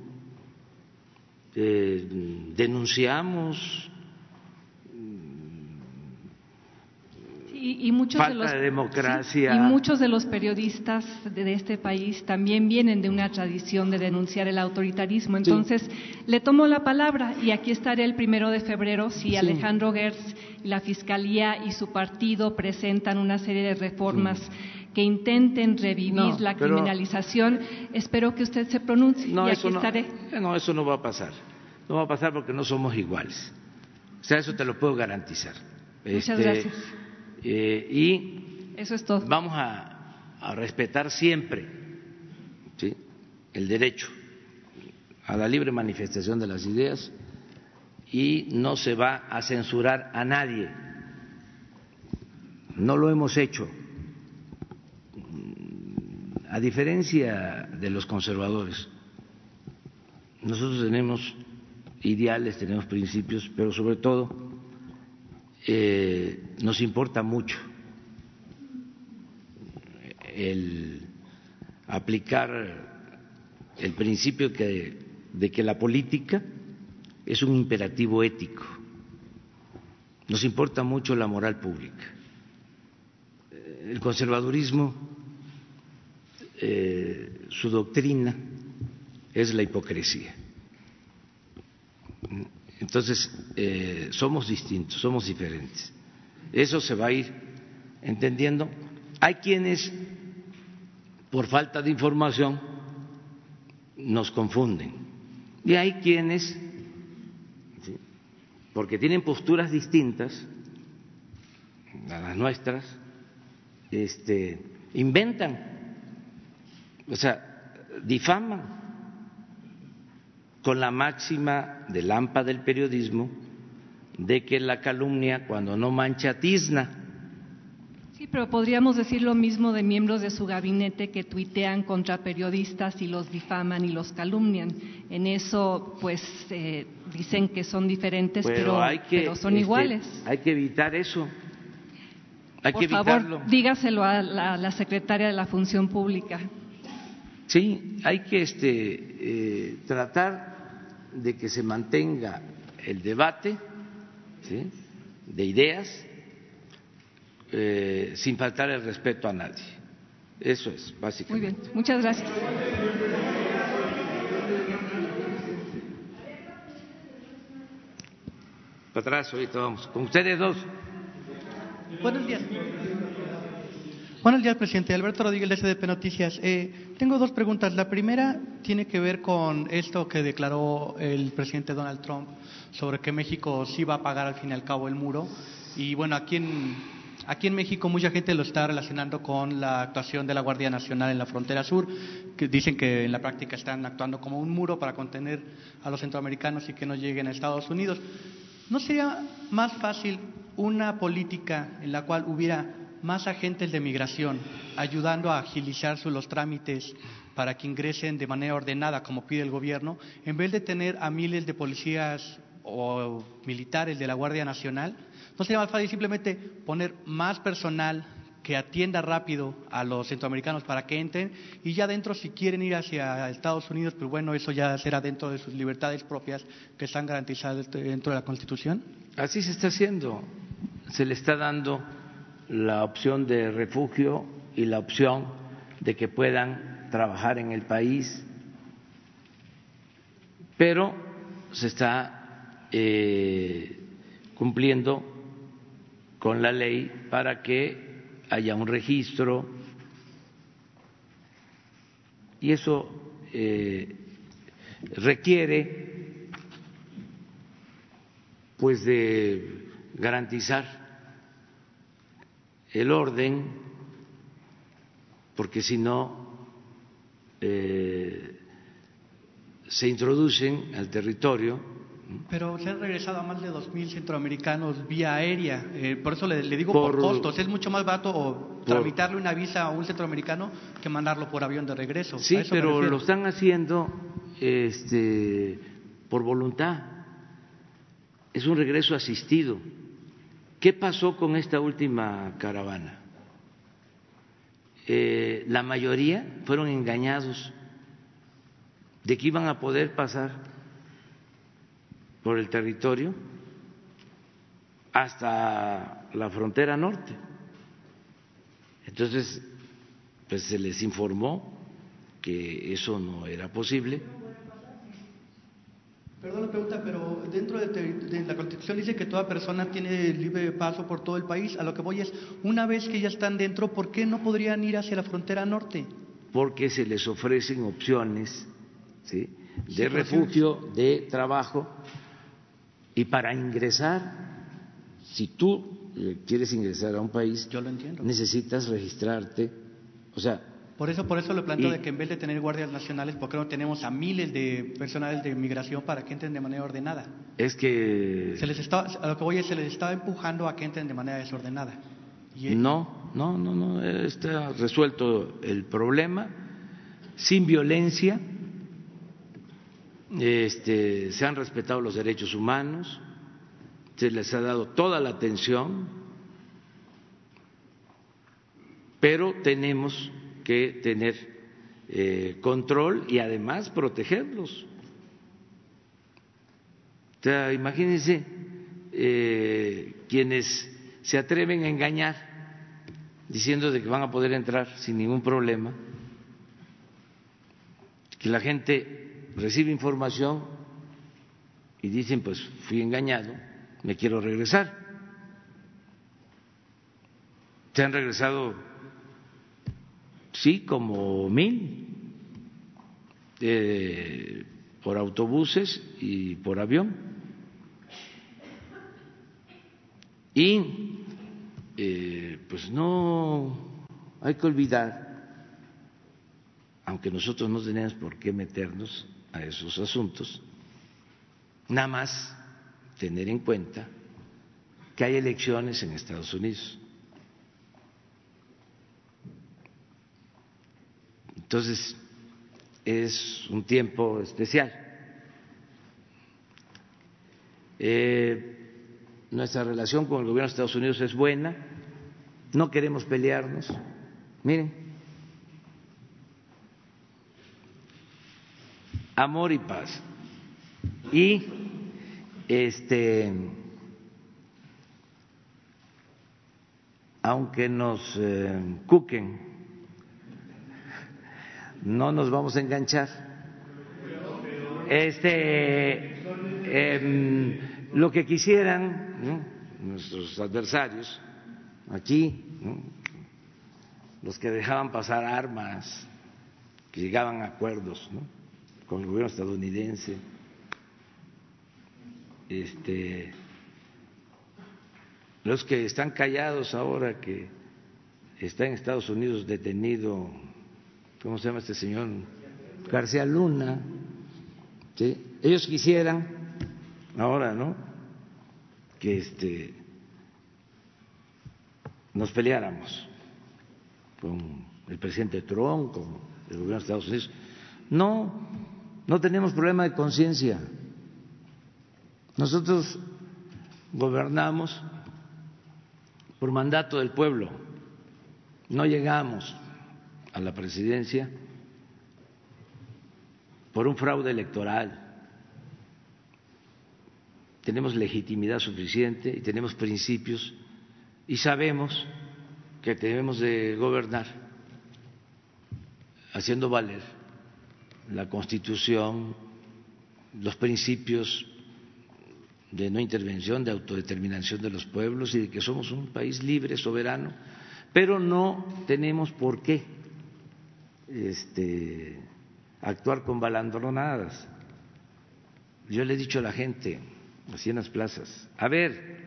Speaker 1: eh, denunciamos
Speaker 6: Y, y muchos
Speaker 1: Falta
Speaker 6: de los,
Speaker 1: de democracia.
Speaker 6: sí, y muchos de los periodistas de, de este país también vienen de una tradición de denunciar el autoritarismo. Entonces, le tomo la palabra y aquí estaré el primero de febrero si Alejandro Gertz, la Fiscalía y su partido presentan una serie de reformas que intenten revivir
Speaker 1: No,
Speaker 6: la
Speaker 1: pero-
Speaker 6: criminalización. Espero que usted se pronuncie
Speaker 1: No,
Speaker 6: y aquí
Speaker 1: eso no,
Speaker 6: estaré.
Speaker 1: no, eso no va a pasar. No va a pasar porque no somos iguales. O sea, eso te lo puedo garantizar.
Speaker 6: Muchas
Speaker 1: Este,
Speaker 6: gracias.
Speaker 1: Eh, y
Speaker 6: Eso es todo.
Speaker 1: vamos a, a respetar siempre ¿sí? el derecho a la libre manifestación de las ideas y no se va a censurar a nadie. No lo hemos hecho. A diferencia de los conservadores, nosotros tenemos ideales, tenemos principios, pero sobre todo eh, nos importa mucho el aplicar el principio de que la política es un imperativo ético nos importa mucho la moral pública. El conservadurismo, eh, su doctrina es la hipocresía. Entonces, eh, somos distintos, somos diferentes. Eso se va a ir entendiendo. Hay quienes, por falta de información, nos confunden. Y hay quienes, porque tienen posturas distintas a las nuestras, este, inventan, o sea, difaman con la máxima del AMPA del periodismo de que la calumnia cuando no mancha tizna.
Speaker 6: Sí, pero podríamos decir lo mismo de miembros de su gabinete que tuitean contra periodistas y los difaman y los calumnian. En eso, pues, eh, dicen que son diferentes, pero, son este, iguales.
Speaker 1: Hay que evitar eso. Hay
Speaker 6: Por favor, dígaselo a la, secretaria de la Función Pública.
Speaker 1: Sí, hay que este, eh, tratar de que se mantenga el debate de ideas eh, sin faltar el respeto a nadie. Eso es, básicamente.
Speaker 6: Muy bien, muchas gracias.
Speaker 1: Para atrás, ahorita vamos. Con ustedes dos.
Speaker 7: Buenos días. Buenos días, presidente. Alberto Rodríguez de SDP Noticias. Eh, tengo dos preguntas. La primera tiene que ver con esto que declaró el presidente Donald Trump sobre que México sí va a pagar al fin y al cabo el muro. Y bueno, aquí en, aquí en México mucha gente lo está relacionando con la actuación de la Guardia Nacional en la frontera sur, que dicen que en la práctica están actuando como un muro para contener a los centroamericanos y que no lleguen a Estados Unidos. ¿No sería más fácil una política en la cual hubiera más agentes de migración, ayudando a agilizar los trámites para que ingresen de manera ordenada, como pide el gobierno, en vez de tener a miles de policías o militares de la Guardia Nacional, ¿no sería más fácil simplemente poner más personal que atienda rápido a los centroamericanos para que entren y ya dentro si quieren ir hacia Estados Unidos, pues bueno, eso ya será dentro de sus libertades propias que están garantizadas dentro de la Constitución?
Speaker 1: Así se está haciendo, se le está dando la opción de refugio y la opción de que puedan trabajar en el país, pero se está eh, cumpliendo con la ley para que haya un registro. Y eso eh, requiere pues de garantizar el orden, porque si no eh, se introducen al territorio.
Speaker 7: Pero se han regresado a más de 2.000 centroamericanos vía aérea. Eh, por eso le, digo por, costos. Es mucho más barato tramitarle una visa a un centroamericano que mandarlo por avión de regreso.
Speaker 1: Sí, pero lo están haciendo este, por voluntad. Es un regreso asistido. ¿Qué pasó con esta última caravana? Eh, la mayoría fueron engañados de que iban a poder pasar por el territorio hasta la frontera norte. Entonces, pues se les informó que eso no era posible
Speaker 7: Perdón la pregunta, pero dentro de, la Constitución dice que toda persona tiene libre paso por todo el país. A lo que voy es, una vez que ya están dentro, ¿por qué no podrían ir hacia la frontera norte?
Speaker 1: Porque se les ofrecen opciones de refugio, de trabajo, y para ingresar, si tú eh, quieres ingresar a un país,
Speaker 7: Yo lo entiendo.
Speaker 1: necesitas registrarte. O sea,
Speaker 7: por eso, por eso lo planteo de que en vez de tener guardias nacionales, ¿por qué no tenemos a miles de personales de migración para que entren de manera ordenada?
Speaker 1: Es que
Speaker 7: se les está, a lo que voy es, se les está empujando a que entren de manera desordenada.
Speaker 1: No, no, no, no, está resuelto el problema sin violencia. Este, se han respetado los derechos humanos, se les ha dado toda la atención, pero tenemos que tener eh, control y además protegerlos. O sea, imagínense eh, quienes se atreven a engañar diciendo de que van a poder entrar sin ningún problema, que la gente recibe información y dicen, pues fui engañado, me quiero regresar. Se han regresado, sí, como mil, eh, por autobuses y por avión. Y eh, pues no hay que olvidar, aunque nosotros no tenemos por qué meternos a esos asuntos, nada más tener en cuenta que hay elecciones en Estados Unidos. Entonces, es un tiempo especial. Eh, nuestra relación con el gobierno de Estados Unidos es buena, no queremos pelearnos. Miren, amor y paz. Y este aunque nos eh, cuquen, no nos vamos a enganchar. Este em, lo que quisieran nuestros adversarios aquí, los que dejaban pasar armas, que llegaban a acuerdos con el gobierno estadounidense, este, los que están callados ahora que está en Estados Unidos detenido, ¿cómo se llama este señor? García Luna, ellos quisieran ahora, ¿no? Que este nos peleáramos con el presidente Trump, con el gobierno de Estados Unidos. No, no tenemos problema de conciencia. Nosotros gobernamos por mandato del pueblo. No llegamos a la presidencia por un fraude electoral. Tenemos legitimidad suficiente y tenemos principios y sabemos que debemos de gobernar haciendo valer la Constitución, los principios de no intervención, de autodeterminación de los pueblos y de que somos un país libre, soberano, pero no tenemos por qué este, actuar con balandronadas. Yo le he dicho a la gente, así en las plazas. A ver,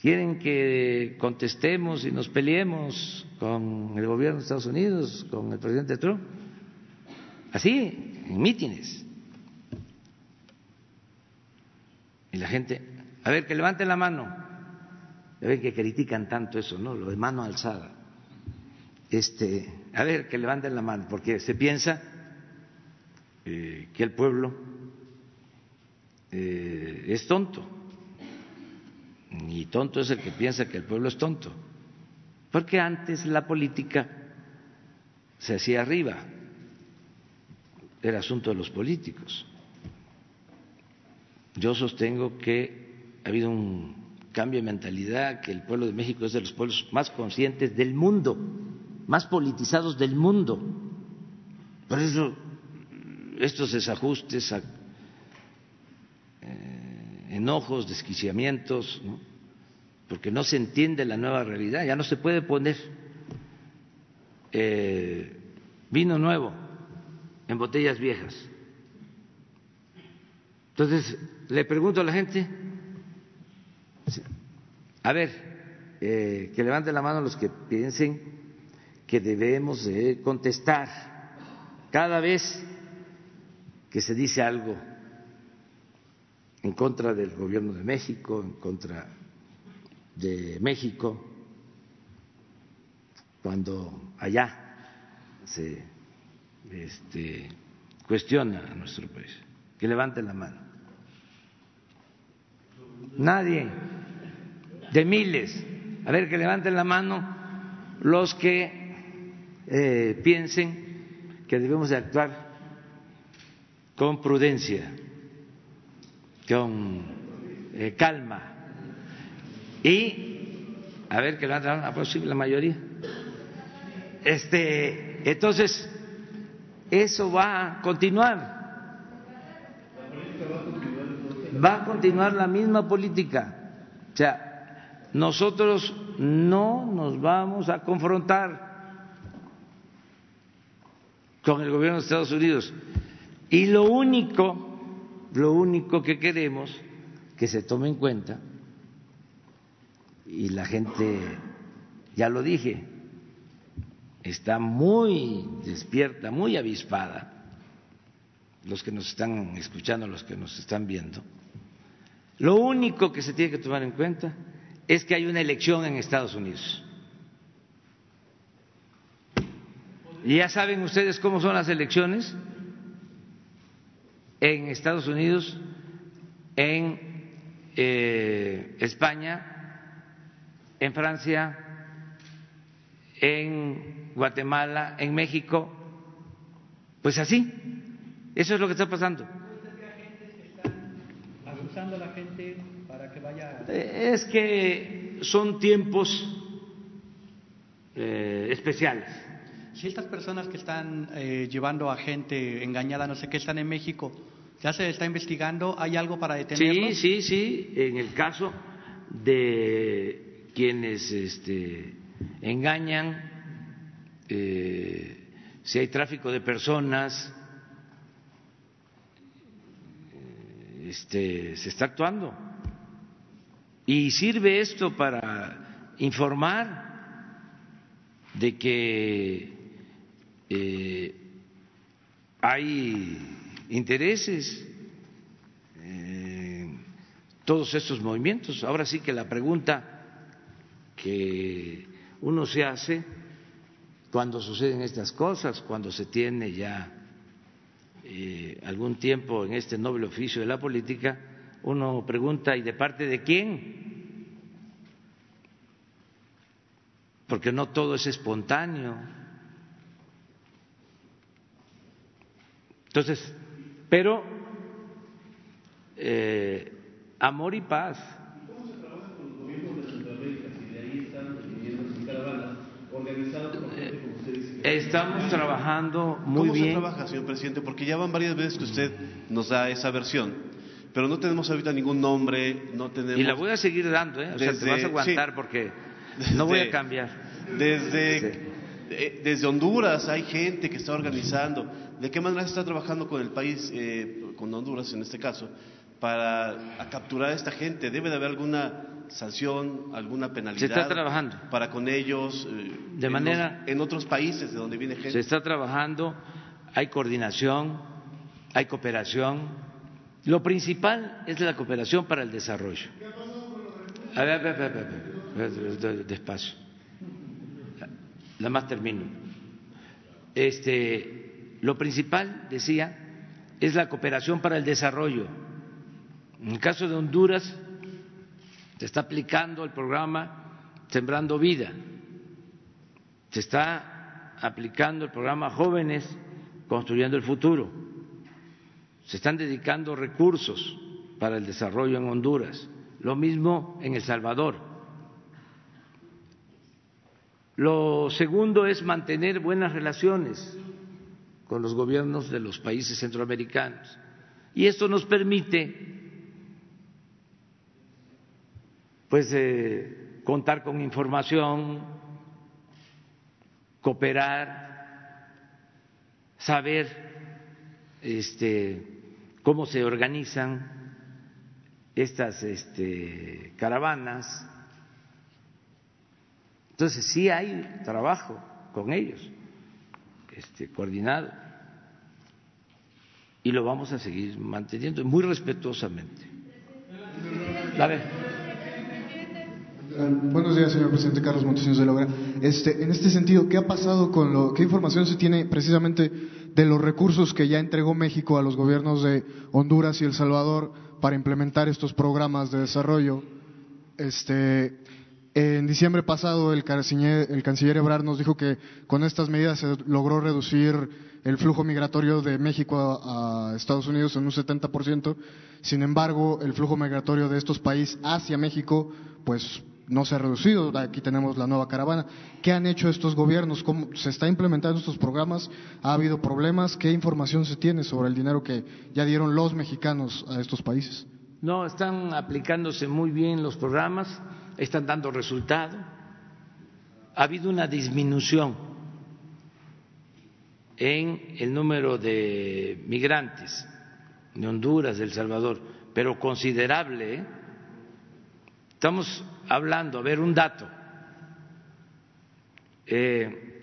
Speaker 1: ¿quieren que contestemos y nos peleemos con el gobierno de Estados Unidos, con el presidente Trump? Así, en mítines. Y la gente, a ver, que levanten la mano. A ver que critican tanto eso, ¿no? Lo de mano alzada. Este, a ver, que levanten la mano, porque se piensa eh, que el pueblo eh, es tonto. Y tonto es el que piensa que el pueblo es tonto. Porque antes la política se hacía arriba, era asunto de los políticos. Yo sostengo que ha habido un cambio de mentalidad, que el pueblo de México es de los pueblos más conscientes del mundo, más politizados del mundo. Por eso estos desajustes, enojos, desquiciamientos, porque no se entiende la nueva realidad, ya no se puede poner eh, vino nuevo en botellas viejas. Entonces, le pregunto a la gente, a ver, eh, que levanten la mano los que piensen que debemos de contestar cada vez que se dice algo en contra del gobierno de México, en contra de México, cuando allá se este, cuestiona a nuestro país. Que levanten la mano. Nadie, de miles. A ver, que levanten la mano los que eh, piensen que debemos de actuar con prudencia con eh, calma, Y, a ver, que lo han a posible la mayoría. Este, entonces, eso va a continuar. Va a continuar la misma política. O sea, nosotros no nos vamos a confrontar con el gobierno de Estados Unidos. Y lo único, lo único que queremos que se tome en cuenta, y la gente, ya lo dije, está muy despierta, muy avispada, los que nos están escuchando, los que nos están viendo, lo único que se tiene que tomar en cuenta es que hay una elección en Estados Unidos. Ya saben ustedes cómo son las elecciones en Estados Unidos, en eh, España, en Francia, en Guatemala, en México. Pues así, eso es lo que está pasando. la gente para que vaya. Es que son tiempos eh, especiales.
Speaker 7: Si estas personas que están eh, llevando a gente engañada, no sé qué, están en México, ¿ya se está investigando? ¿Hay algo para detenerlos?
Speaker 1: Sí, sí, sí. En el caso de quienes este, engañan, si hay tráfico de personas, este, se está actuando. Y sirve esto para informar de que eh, hay intereses en todos estos movimientos. Ahora sí que la pregunta que uno se hace cuando suceden estas cosas, cuando se tiene ya eh, algún tiempo en este noble oficio de la política, uno pregunta, ¿y de parte de quién? Porque no todo es espontáneo. Entonces, pero eh, amor y paz. ¿Cómo se trabaja con los gobiernos de Centroamérica si de ahí están viviendo caravanas organizadas por gente Estamos trabajando muy bien.
Speaker 8: ¿Cómo se trabaja, señor presidente? Porque ya van varias veces que usted nos da esa versión, pero no tenemos ahorita ningún nombre, no tenemos...
Speaker 1: Y la voy a seguir dando, ¿eh? O sea, te vas a aguantar porque no voy a cambiar.
Speaker 8: Desde, eh, desde Honduras hay gente que está organizando. ¿De qué manera se está trabajando con el país, eh, con Honduras en este caso, para capturar a esta gente? ¿Debe de haber alguna sanción, alguna penalidad.
Speaker 1: Se está trabajando.
Speaker 8: Para con ellos.
Speaker 1: Eh, de manera.
Speaker 8: en otros países de donde viene gente.
Speaker 1: Se está trabajando, hay coordinación, hay cooperación. Lo principal es la cooperación para el desarrollo. A ver, a ver, a ver, despacio. Nada más termino. Este, lo principal, decía, es la cooperación para el desarrollo. En el caso de Honduras, se está aplicando el programa Sembrando Vida, se está aplicando el programa Jóvenes Construyendo el Futuro, se están dedicando recursos para el desarrollo en Honduras, lo mismo en El Salvador. Lo segundo es mantener buenas relaciones con los gobiernos de los países centroamericanos. Y esto nos permite pues eh, contar con información, cooperar, saber este, cómo se organizan estas este, caravanas. Entonces sí hay trabajo con ellos, este, coordinado, y lo vamos a seguir manteniendo muy respetuosamente. Ver.
Speaker 9: Eh, buenos días, señor presidente Carlos Montesinos de Logra. Este, en este sentido, ¿qué ha pasado con lo, qué información se tiene precisamente de los recursos que ya entregó México a los gobiernos de Honduras y El Salvador para implementar estos programas de desarrollo? Este, en diciembre pasado, el canciller, el Ebrard nos dijo que con estas medidas se logró reducir el flujo migratorio de México a, a Estados Unidos en un 70%. Sin embargo, el flujo migratorio de estos países hacia México, pues no se ha reducido. Aquí tenemos la nueva caravana. ¿Qué han hecho estos gobiernos? ¿Cómo se está implementando estos programas? ¿Ha habido problemas? ¿Qué información se tiene sobre el dinero que ya dieron los mexicanos a estos países?
Speaker 1: No, están aplicándose muy bien los programas, están dando resultado. Ha habido una disminución en el número de migrantes de Honduras, de El Salvador, pero considerable. ¿eh? Estamos hablando, a ver, un dato. Eh,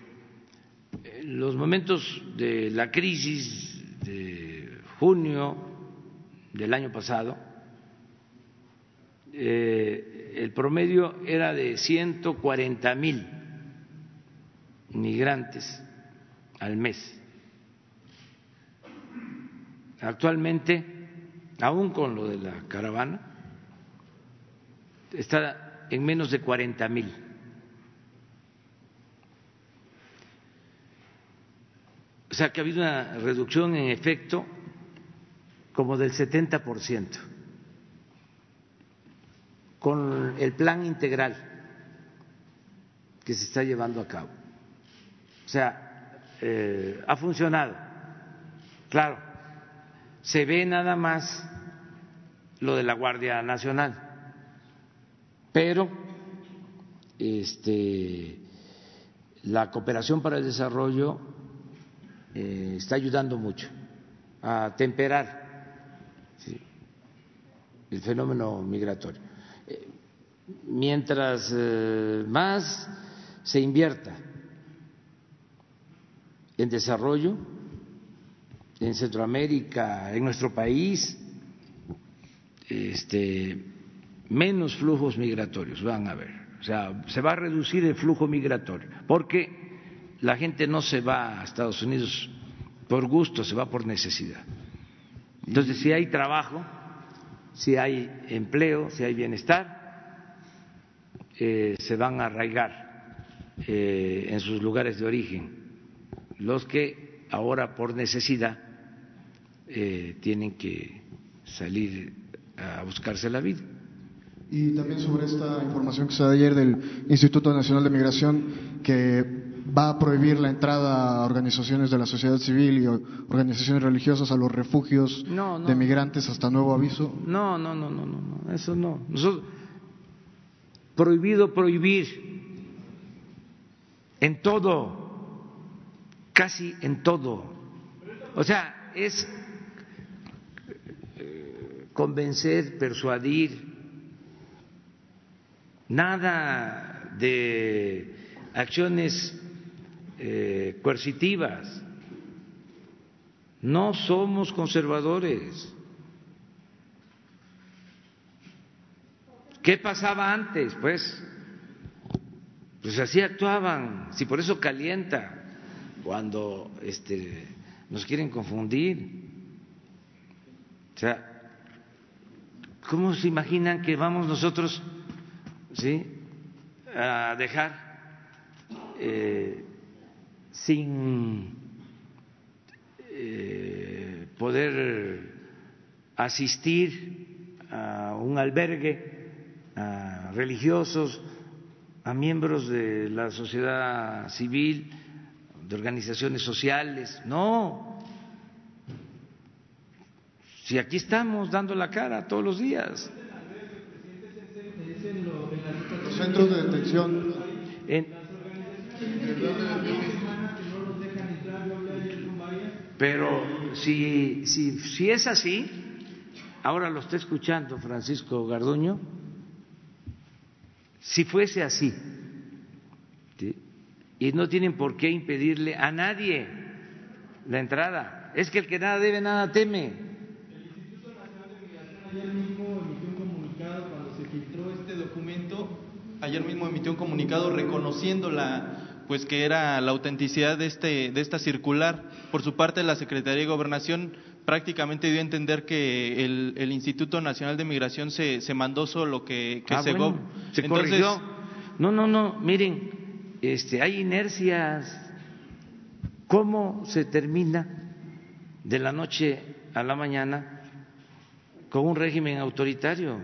Speaker 1: los momentos de la crisis de junio del año pasado, eh, el promedio era de 140 mil migrantes al mes. Actualmente, aún con lo de la caravana, está en menos de 40 mil. O sea que ha habido una reducción en efecto como del 70 por ciento con el plan integral que se está llevando a cabo. O sea, eh, ha funcionado. Claro, se ve nada más lo de la Guardia Nacional, pero este, la cooperación para el desarrollo eh, está ayudando mucho a temperar el fenómeno migratorio. Mientras eh, más se invierta en desarrollo, en Centroamérica, en nuestro país, este, menos flujos migratorios van a haber. O sea, se va a reducir el flujo migratorio, porque la gente no se va a Estados Unidos por gusto, se va por necesidad. Entonces, si hay trabajo, si hay empleo, si hay bienestar, eh, se van a arraigar eh, en sus lugares de origen los que ahora por necesidad eh, tienen que salir a buscarse la vida.
Speaker 9: Y también sobre esta información que se da ayer del Instituto Nacional de Migración que va a prohibir la entrada a organizaciones de la sociedad civil y organizaciones religiosas a los refugios de migrantes hasta nuevo aviso.
Speaker 1: No, no, no, no, no, eso no. Nosotros prohibido prohibir en todo, casi en todo. O sea, es convencer, persuadir, nada de acciones eh, coercitivas. No somos conservadores. ¿Qué pasaba antes? Pues, pues así actuaban. Si por eso calienta cuando este, nos quieren confundir. O sea, ¿cómo se imaginan que vamos nosotros, sí, a dejar eh, sin eh, poder asistir a un albergue, a religiosos, a miembros de la sociedad civil, de organizaciones sociales. No. Si aquí estamos dando la cara todos los días.
Speaker 9: Los centros de detención.
Speaker 1: Pero si, si, si es así, ahora lo está escuchando Francisco Garduño, si fuese así, y no tienen por qué impedirle a nadie la entrada, es que el que nada debe, nada teme.
Speaker 10: El Instituto Nacional de Migración ayer mismo emitió un comunicado cuando se filtró este documento, ayer mismo emitió un comunicado reconociendo la pues que era la autenticidad de este de esta circular. Por su parte la Secretaría de Gobernación prácticamente dio a entender que el, el Instituto Nacional de Migración se, se mandó solo que, que
Speaker 1: Ah,
Speaker 10: se
Speaker 1: bueno, se
Speaker 10: Entonces,
Speaker 1: corrigió. No, no, no, miren, este, hay inercias. ¿Cómo se termina de la noche a la mañana con un régimen autoritario?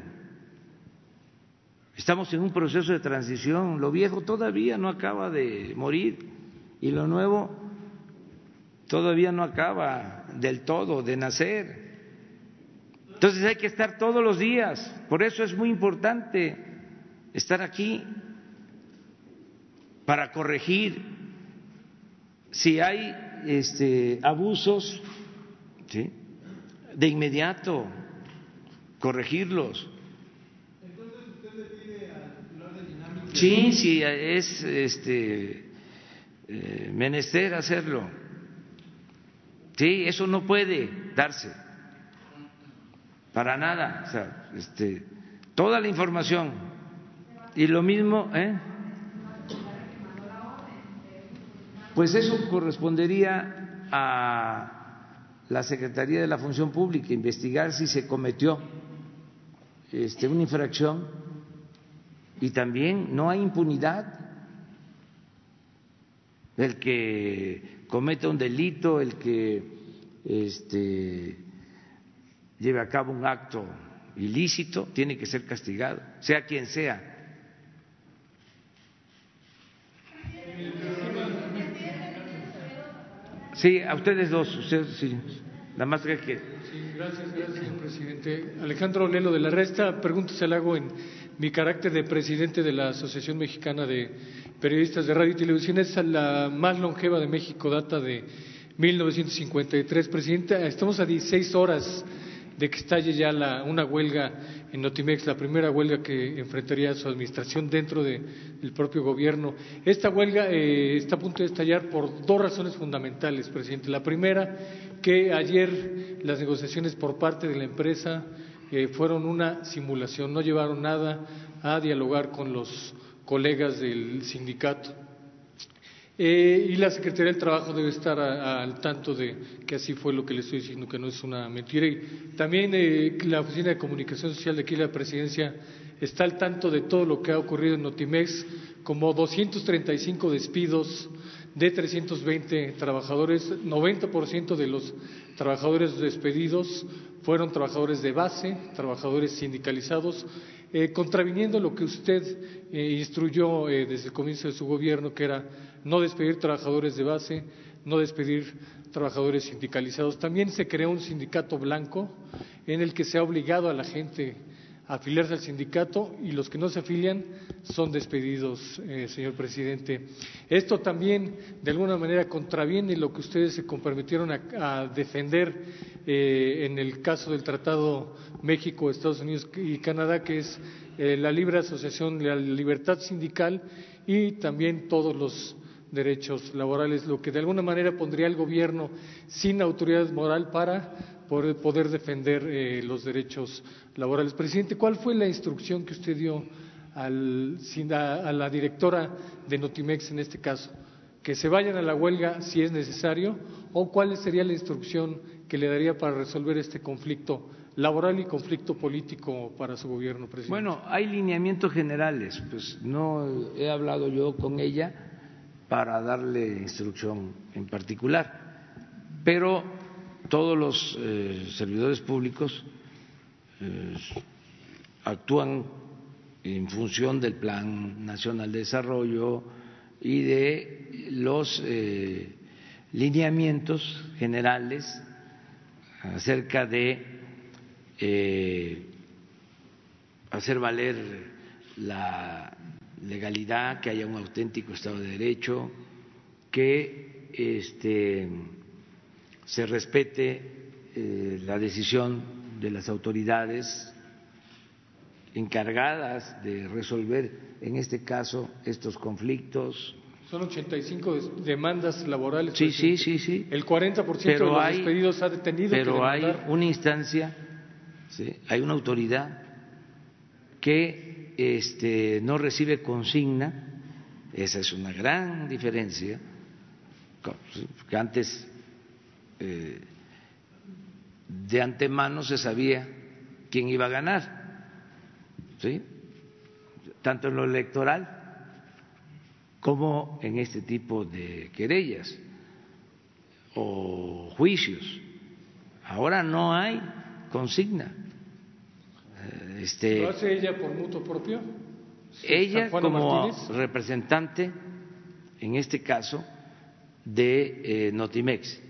Speaker 1: Estamos en un proceso de transición. Lo viejo todavía no acaba de morir y lo nuevo todavía no acaba del todo de nacer. Entonces hay que estar todos los días. Por eso es muy importante estar aquí para corregir si hay este, abusos, ¿sí? de inmediato corregirlos. Entonces usted le pide Sí, sí, es este, eh, menester hacerlo. Sí, eso no puede darse para nada. O sea, este, toda la información y lo mismo, ¿eh? Pues eso correspondería a la Secretaría de la Función Pública investigar si se cometió este, una infracción y también no hay impunidad. El que cometa un delito, el que este, lleve a cabo un acto ilícito, tiene que ser castigado, sea quien sea. Sí, a ustedes dos, ustedes sí, la más que...
Speaker 11: Sí, gracias, gracias, presidente. Alejandro Lelo de la Resta, pregunta se la hago en mi carácter de presidente de la Asociación Mexicana de Periodistas de Radio y Televisión. Es la más longeva de México, data de 1953. Presidente, estamos a 16 horas de que estalle ya la, una huelga en Notimex, la primera huelga que enfrentaría su administración dentro del propio gobierno. Esta huelga eh, está a punto de estallar por dos razones fundamentales, presidente. La primera, que ayer las negociaciones por parte de la empresa eh, fueron una simulación, no llevaron nada a dialogar con los colegas del sindicato. Eh, y la Secretaría del Trabajo debe estar al tanto de que así fue lo que le estoy diciendo, que no es una mentira. Y también eh, la Oficina de Comunicación Social de aquí, la Presidencia, está al tanto de todo lo que ha ocurrido en Notimex, como 235 despidos de 320 trabajadores, 90% de los trabajadores despedidos fueron trabajadores de base, trabajadores sindicalizados, eh, contraviniendo lo que usted instruyó desde el comienzo de su gobierno, que era no despedir trabajadores de base, no despedir trabajadores sindicalizados. También se creó un sindicato blanco en el que se ha obligado a la gente afiliarse al sindicato y los que no se afilian son despedidos, eh, señor presidente. Esto también, de alguna manera, contraviene lo que ustedes se comprometieron a, defender eh, en el caso del Tratado México, Estados Unidos y Canadá, que es eh, la libre asociación, la libertad sindical y también todos los derechos laborales, lo que de alguna manera pondría al gobierno sin autoridad moral para poder defender eh, los derechos laborales. Presidente, ¿cuál fue la instrucción que usted dio al, a la directora de Notimex en este caso? ¿Que se vayan a la huelga si es necesario? ¿O cuál sería la instrucción que le daría para resolver este conflicto laboral y conflicto político para su gobierno, presidente?
Speaker 1: Bueno, hay lineamientos generales, pues no he hablado yo con ella para darle instrucción en particular. Pero todos los eh, servidores públicos eh, actúan en función del Plan Nacional de Desarrollo y de los eh, lineamientos generales acerca de hacer valer la legalidad, que haya un auténtico Estado de Derecho, que este, se respete eh, la decisión de las autoridades encargadas de resolver, en este caso, estos conflictos.
Speaker 11: Son 85 demandas laborales.
Speaker 1: Sí, sí, sí, sí.
Speaker 11: El 40% de los despedidos ha detenido.
Speaker 1: Pero hay una instancia, hay una autoridad que este, no recibe consigna, esa es una gran diferencia, que antes eh, de antemano se sabía quién iba a ganar, ¿sí? tanto en lo electoral como en este tipo de querellas o juicios. Ahora no hay consigna
Speaker 11: este, ¿Lo hace ella por mutuo propio?
Speaker 1: Ella como
Speaker 11: Martínez.
Speaker 1: representante, en este caso, de eh, Notimex.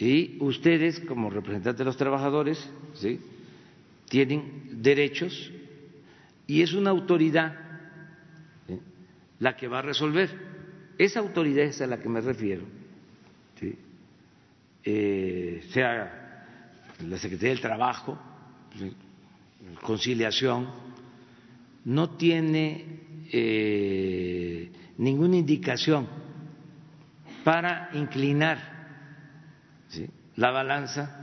Speaker 1: Y ustedes, como representantes de los trabajadores, ¿sí? tienen derechos y es una autoridad la que va a resolver. Esa autoridad es a la que me refiero. Eh, sea la Secretaría del Trabajo, conciliación, no tiene eh, ninguna indicación para inclinar. La balanza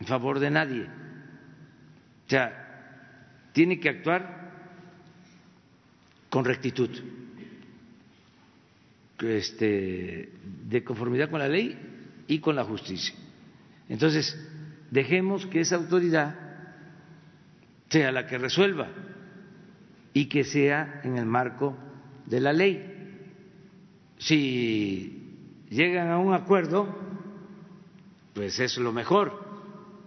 Speaker 1: en favor de nadie. O sea, tiene que actuar con rectitud, este, de conformidad con la ley y con la justicia. Entonces, dejemos que esa autoridad sea la que resuelva y que sea en el marco de la ley. Si llegan a un acuerdo, pues es lo mejor.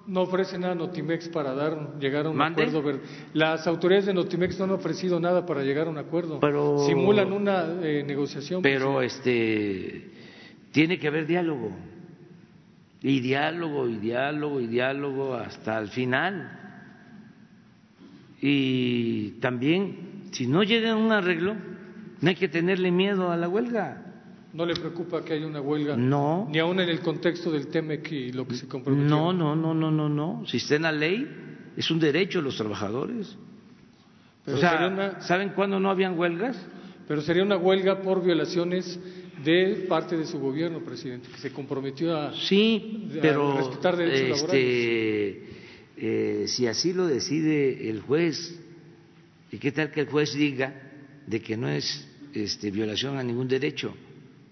Speaker 11: No ofrece nada Notimex para dar, llegar a un
Speaker 1: ¿Mande?
Speaker 11: acuerdo. Las autoridades de Notimex no han ofrecido nada para llegar a un acuerdo.
Speaker 1: Pero-
Speaker 11: Simulan una eh, negociación.
Speaker 1: Pero este tiene que haber diálogo. Y diálogo, y diálogo, y diálogo hasta el final. Y también, si no llega a un arreglo, no hay que tenerle miedo a la huelga.
Speaker 11: ¿No le preocupa que haya una huelga?
Speaker 1: No.
Speaker 11: Ni aún en el contexto del TEMEC y lo que se comprometió.
Speaker 1: No, no, no, no, no, no. Si está en la ley, es un derecho de los trabajadores.
Speaker 11: Pero
Speaker 1: o sea,
Speaker 11: sería una-
Speaker 1: ¿saben cuándo no habían huelgas?
Speaker 11: Pero sería una huelga por violaciones de parte de su gobierno, presidente, que se comprometió a,
Speaker 1: Sí,
Speaker 11: a
Speaker 1: pero
Speaker 11: respetar derechos laborales.
Speaker 1: este, eh, si así lo decide el juez, ¿y qué tal que el juez diga de que no es este, violación a ningún derecho?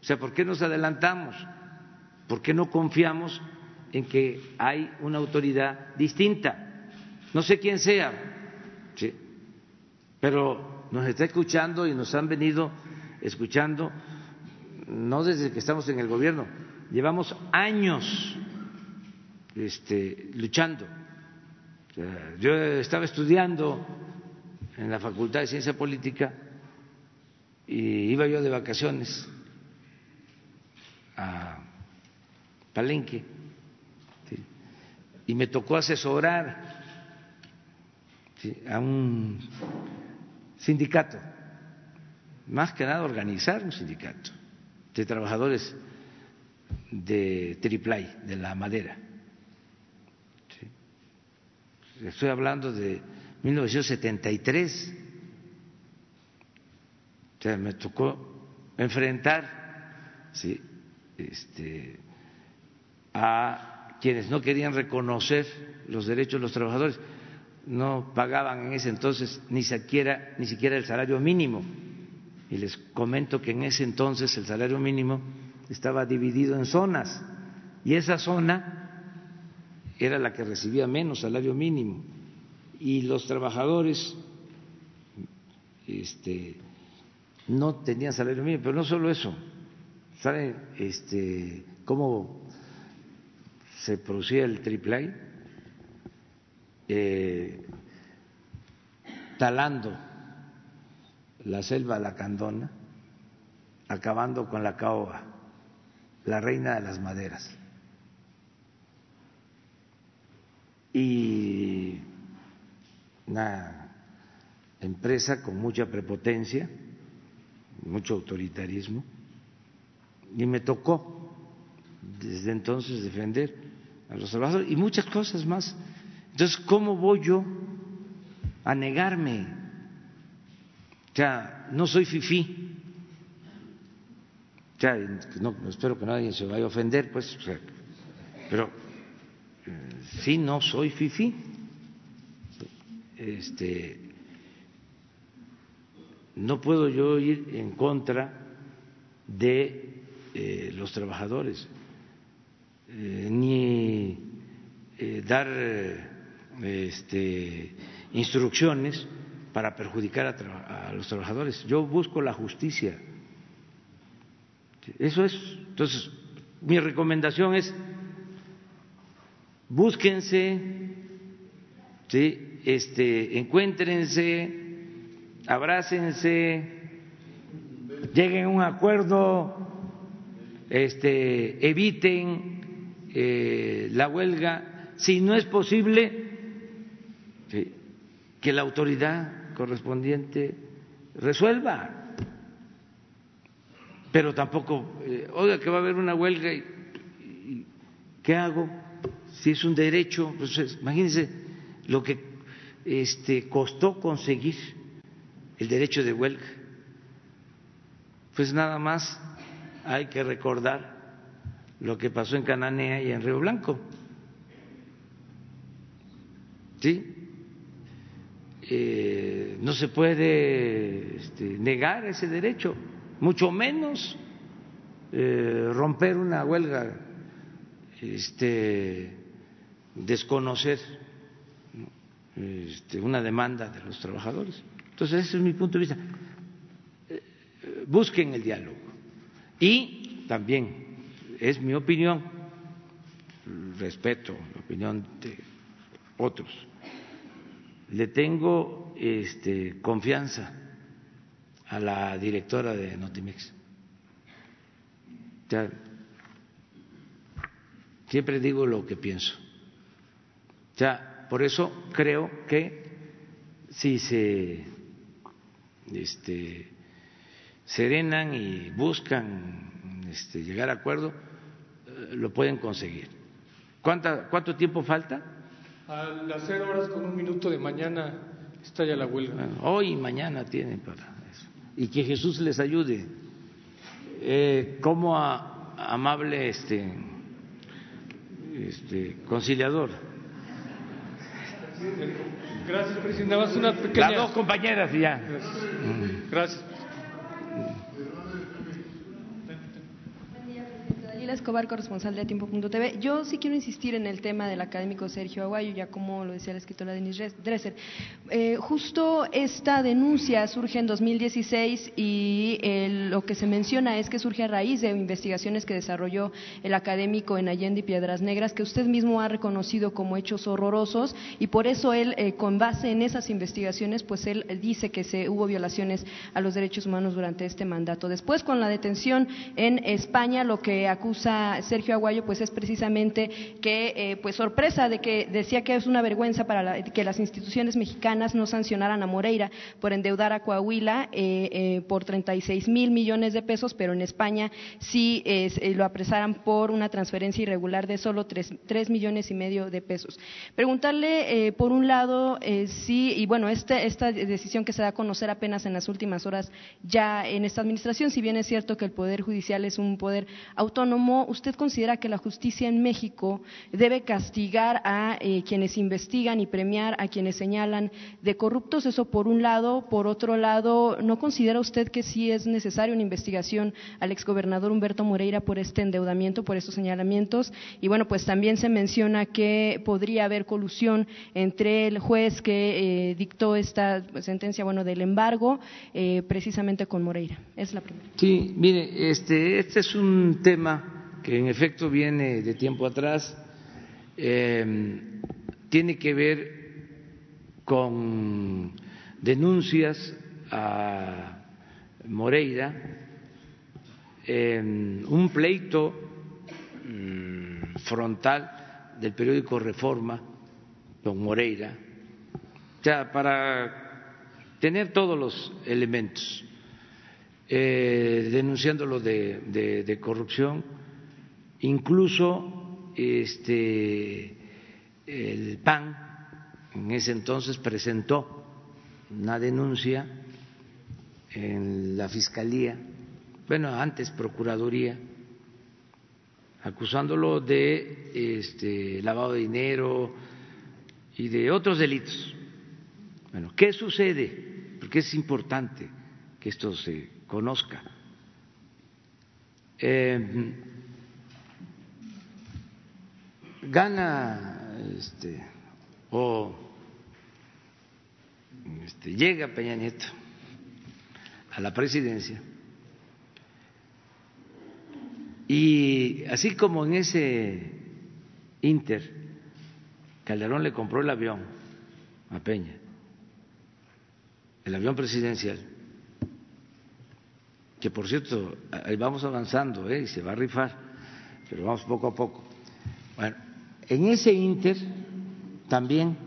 Speaker 1: O sea, ¿por qué nos adelantamos? ¿Por qué no confiamos en que hay una autoridad distinta? No sé quién sea, sí, pero nos está escuchando y nos han venido escuchando no desde que estamos en el gobierno, llevamos años este, luchando. Yo estaba estudiando en la Facultad de Ciencia Política y iba yo de vacaciones a Palenque y me tocó asesorar a un sindicato, más que nada organizar un sindicato de trabajadores de Triplay, de la madera. Estoy hablando de 1973. O sea, me tocó enfrentar ¿sí? Este, a quienes no querían reconocer los derechos de los trabajadores, no pagaban en ese entonces ni siquiera, ni siquiera el salario mínimo. Y les comento que en ese entonces el salario mínimo estaba dividido en zonas. Y esa zona era la que recibía menos salario mínimo. Y los trabajadores este, no tenían salario mínimo, pero no solo eso, ¿saben este, cómo se producía el triple eh, talando la selva lacandona, acabando con la caoba, la reina de las maderas. Y una empresa con mucha prepotencia, mucho autoritarismo, y me tocó desde entonces defender a los trabajadores y muchas cosas más. Entonces, ¿cómo voy yo a negarme? O sea, no soy fifí. O sea, no, espero que nadie se vaya a ofender, pues, pero eh, sí no soy fifí. Este, no puedo yo ir en contra de eh, los trabajadores, eh, ni eh, dar este, instrucciones para perjudicar a, a, los trabajadores. Yo busco la justicia. Eso es. Entonces, mi recomendación es búsquense, ¿sí? este, encuéntrense abrácense, lleguen a un acuerdo, este, eviten eh, la huelga. Si no es posible, que la autoridad correspondiente resuelva. Pero tampoco, eh, oiga, que va a haber una huelga y, ¿qué hago? Si es un derecho, pues imagínense lo que este, costó conseguir el derecho de huelga. Pues nada más hay que recordar lo que pasó en Cananea y en Río Blanco. ¿Sí? Eh, no se puede este, negar ese derecho, mucho menos eh, romper una huelga, este, desconocer este, una demanda de los trabajadores. Entonces, ese es mi punto de vista. Eh, busquen el diálogo. Y también, es mi opinión, respeto la opinión de otros, le tengo este, confianza a la directora de Notimex. siempre digo lo que pienso. Ya, por eso creo que si se este, serenan y buscan este, llegar a acuerdo, eh, lo pueden conseguir. ¿Cuánta, ¿Cuánto tiempo falta?
Speaker 11: A las cero horas con un minuto de mañana estalla la huelga.
Speaker 1: hoy y mañana tienen para eso. Y que Jesús les ayude. Eh, como amable este, este conciliador.
Speaker 11: Gracias, presidente. una pequeña...
Speaker 1: Las dos compañeras ya.
Speaker 11: Gracias.
Speaker 12: Escobar, corresponsal de Tiempo.tv. Yo sí quiero insistir en el tema del académico Sergio Aguayo, ya como lo decía la escritora Denise Dresser. Eh, justo esta denuncia surge en 2016 y lo que se menciona es que surge a raíz de investigaciones que desarrolló el académico en Allende y Piedras Negras, que usted mismo ha reconocido como hechos horrorosos y por eso él, eh, con base en esas investigaciones, pues él dice que se hubo violaciones a los derechos humanos durante este mandato. Después, con la detención en España, lo que acusa Sergio Aguayo, pues es precisamente que, eh, pues sorpresa de que decía que es una vergüenza para que las instituciones mexicanas no sancionaran a Moreira por endeudar a Coahuila eh, eh, por 36 mil millones de pesos, pero en España sí lo apresaran por una transferencia irregular de solo 3, millones y medio de pesos. Preguntarle, por un lado, sí, y bueno, este, esta decisión que se da a conocer apenas en las últimas horas ya en esta administración, si bien es cierto que el Poder Judicial es un poder autónomo, usted considera que la justicia en México debe castigar a eh, quienes investigan y premiar a quienes señalan de corruptos. Eso por un lado. Por otro lado, ¿no considera usted que sí es necesaria una investigación al exgobernador Humberto Moreira por este endeudamiento, por estos señalamientos? Y bueno, pues también se menciona que podría haber colusión entre el juez que eh, dictó esta sentencia, bueno, del embargo, eh, precisamente con Moreira. Es la primera.
Speaker 1: Sí, mire, este, este es un tema que en efecto viene de tiempo atrás, em, tiene que ver con denuncias a Moreira, en un pleito mm, frontal del periódico Reforma con Moreira, ya para tener todos los elementos, eh, denunciándolo de corrupción Incluso este, el PAN en ese entonces presentó una denuncia en la Fiscalía, bueno, antes Procuraduría, acusándolo de este, lavado de dinero y de otros delitos. Bueno, ¿qué sucede? Porque es importante que esto se conozca. Eh, gana este, o este, llega Peña Nieto a la presidencia y así como en ese Inter Calderón le compró el avión a Peña el avión presidencial, que por cierto, ahí vamos avanzando ¿eh? y se va a rifar, pero vamos poco a poco. Bueno, en ese inter también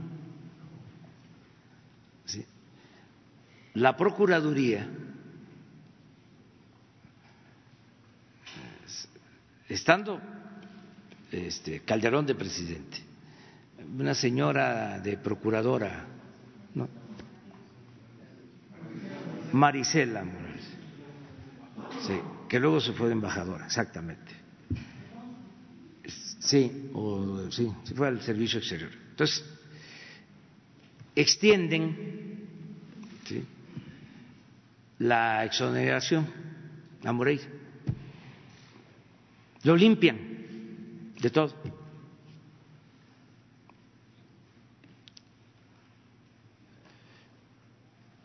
Speaker 1: la Procuraduría estando este, Calderón de presidente, una señora de procuradora. Marisela Morales, que luego se fue de embajadora, exactamente. Sí, o, sí, se fue al servicio exterior. Entonces, extienden la exoneración a Moreira. Lo limpian de todo.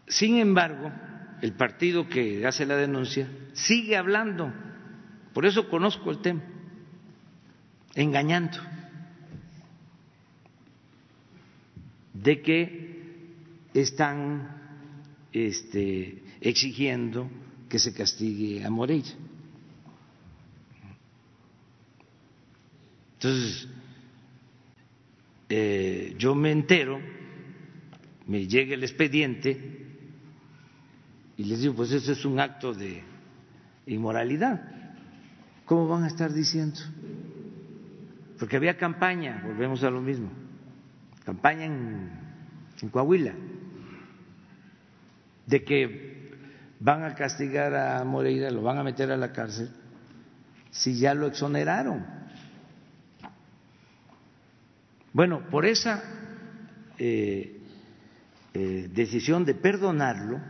Speaker 1: Sin embargo, el partido que hace la denuncia sigue hablando, por eso conozco el tema, engañando, de que están este, exigiendo que se castigue a Moreira. Entonces, eh, yo me entero, me llega el expediente y les digo, pues eso es un acto de inmoralidad. ¿Cómo van a estar diciendo? Porque había campaña, volvemos a lo mismo, campaña en, Coahuila de que van a castigar a Moreira, lo van a meter a la cárcel, si ya lo exoneraron. Bueno, por esa eh, eh, decisión de perdonarlo,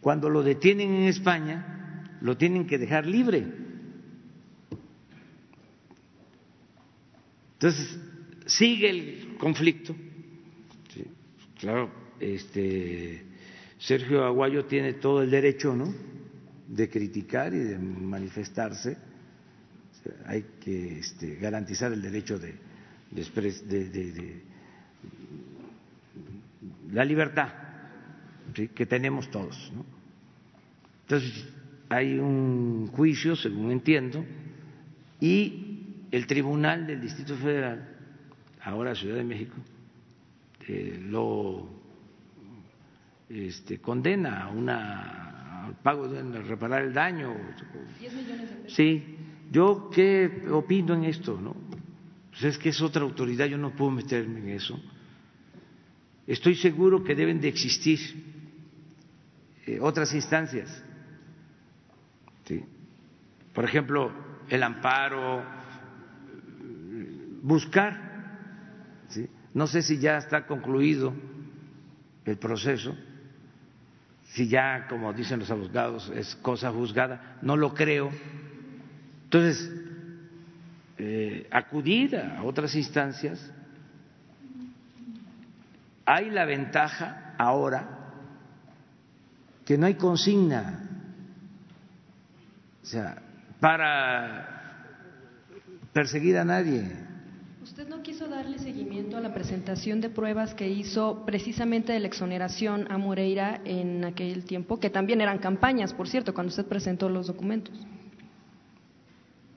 Speaker 1: cuando lo detienen en España, lo tienen que dejar libre. Entonces, sigue el conflicto. claro, este Sergio Aguayo tiene todo el derecho, ¿no? De criticar y de manifestarse. hay que este, garantizar el derecho de, la libertad que tenemos todos. ¿no? Entonces, hay un juicio, según entiendo, y el Tribunal del Distrito Federal, ahora Ciudad de México, eh, lo este, condena a una, al pago de reparar el daño. Sí, yo qué opino en esto, ¿no? Pues es que es otra autoridad, yo no puedo meterme en eso. Estoy seguro que deben de existir eh, otras instancias. ¿sí? Por ejemplo, el amparo, buscar. ¿sí? No sé si ya está concluido el proceso si ya, como dicen los abogados, es cosa juzgada, no lo creo. Entonces, eh, acudir a otras instancias. Hay la ventaja ahora que no hay consigna, o sea, para perseguir a nadie.
Speaker 12: ¿Usted no quiso darle seguimiento a la presentación de pruebas que hizo precisamente de la exoneración a Moreira en aquel tiempo, que también eran campañas, por cierto, cuando usted presentó los documentos?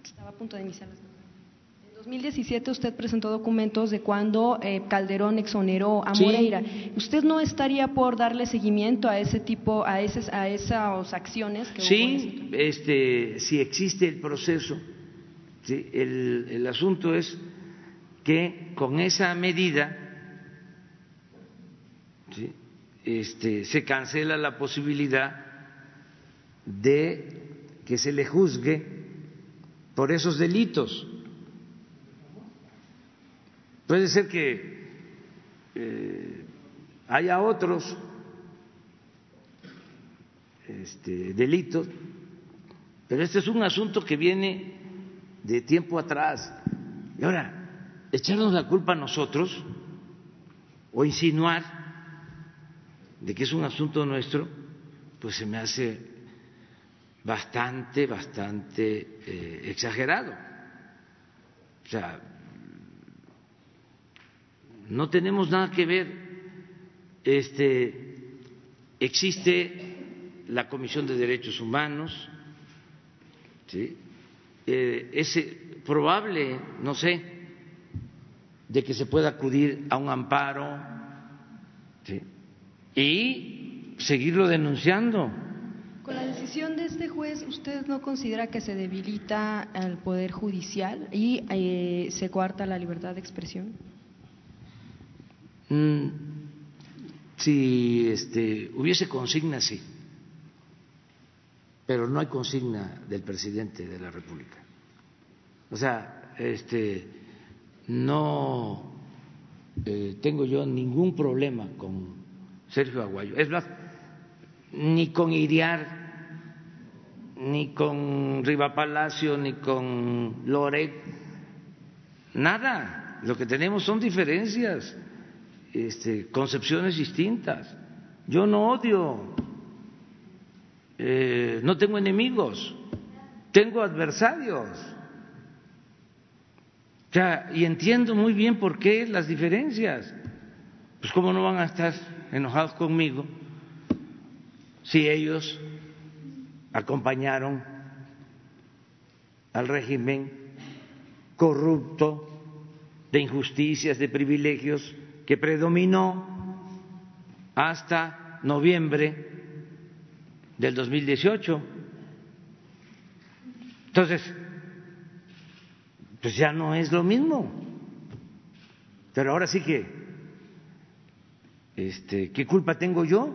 Speaker 12: Estaba a punto de iniciar las En 2017 usted presentó documentos de cuando eh, Calderón exoneró a Moreira. ¿Usted no estaría por darle seguimiento a ese tipo, a, ese, a esas acciones? Que
Speaker 1: sí, este, si existe el proceso. el, el asunto es que con esa medida este, se cancela la posibilidad de que se le juzgue por esos delitos. Puede ser que eh, haya otros este, delitos, pero este es un asunto que viene de tiempo atrás. Y ahora, echarnos la culpa a nosotros o insinuar de que es un asunto nuestro, pues se me hace bastante, bastante eh, exagerado. O sea, no tenemos nada que ver este, existe la Comisión de Derechos Humanos, ¿sí? Eh, es probable, no sé, de que se pueda acudir a un amparo y seguirlo denunciando.
Speaker 12: Con la decisión de este juez, ¿usted no considera que se debilita al Poder Judicial y eh, se coarta la libertad de expresión?
Speaker 1: Mm, si este, hubiese consigna, sí, pero no hay consigna del presidente de la República. O sea, este, no eh, tengo yo ningún problema con Sergio Aguayo. Es más, ni con Iriar, ni con Riva Palacio, ni con Loret, nada. Lo que tenemos son diferencias, este, concepciones distintas. Yo no odio, eh, no tengo enemigos, tengo adversarios y entiendo muy bien por qué las diferencias. Pues cómo no van a estar enojados conmigo si ellos acompañaron al régimen corrupto de injusticias, de privilegios que predominó hasta noviembre del 2018. Entonces, pues ya no es lo mismo. Pero ahora sí que, este, ¿qué culpa tengo yo?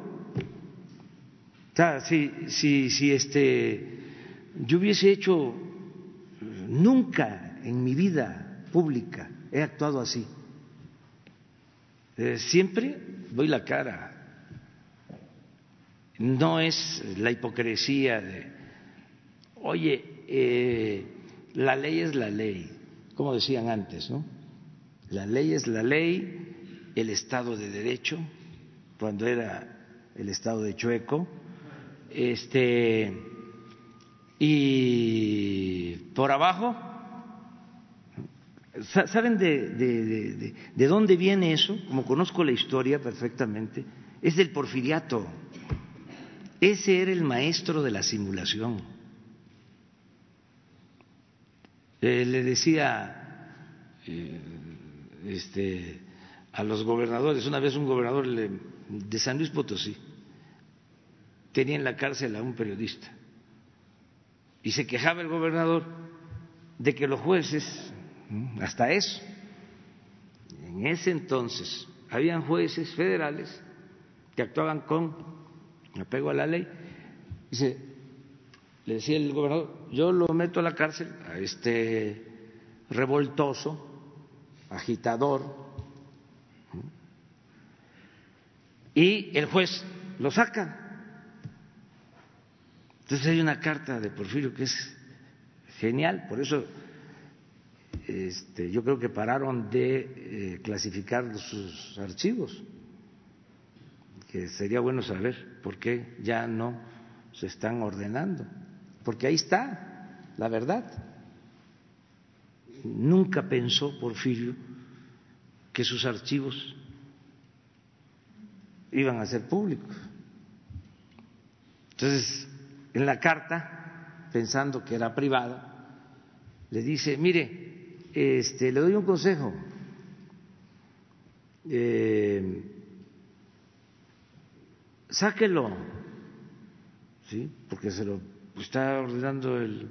Speaker 1: Si, si, si este, yo hubiese hecho, nunca en mi vida pública he actuado así. Eh, siempre doy la cara. No es la hipocresía de, oye, eh, la ley es la ley como decían antes, ¿no? La ley es la ley, el Estado de Derecho, cuando era el Estado de Chueco, este, y por abajo, ¿saben de, de, de, dónde viene eso? Como conozco la historia perfectamente, es del porfiriato. Ese era el maestro de la simulación Eh, le decía eh, este, a los gobernadores, una vez un gobernador de San Luis Potosí tenía en la cárcel a un periodista y se quejaba el gobernador de que los jueces, hasta eso, en ese entonces habían jueces federales que actuaban con apego a la ley. Dice, le decía el gobernador, yo lo meto a la cárcel, a este revoltoso, agitador, y el juez lo saca. Entonces hay una carta de Porfirio que es genial, por eso este, yo creo que pararon de eh, clasificar sus archivos, que sería bueno saber por qué ya no se están ordenando porque ahí está la verdad. Nunca pensó Porfirio que sus archivos iban a ser públicos. Entonces, en la carta, pensando que era privada, le dice, mire, este, le doy un consejo. Eh, sáquelo, ¿sí? porque se lo está ordenando el,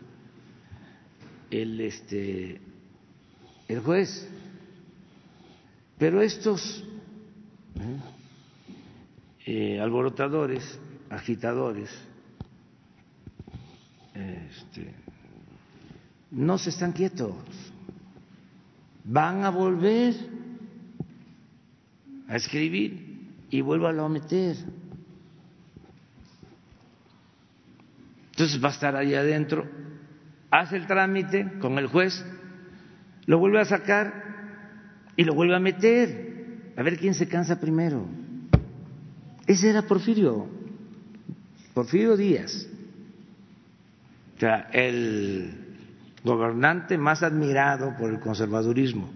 Speaker 1: el, este, el juez. Pero estos ¿eh? Alborotadores, agitadores, este, no se están quietos, van a volver a escribir y vuélvalo a meter. Entonces va a estar ahí adentro, hace el trámite con el juez, lo vuelve a sacar y lo vuelve a meter, a ver quién se cansa primero. Ese era Porfirio, Porfirio Díaz, o sea, el gobernante más admirado por el conservadurismo.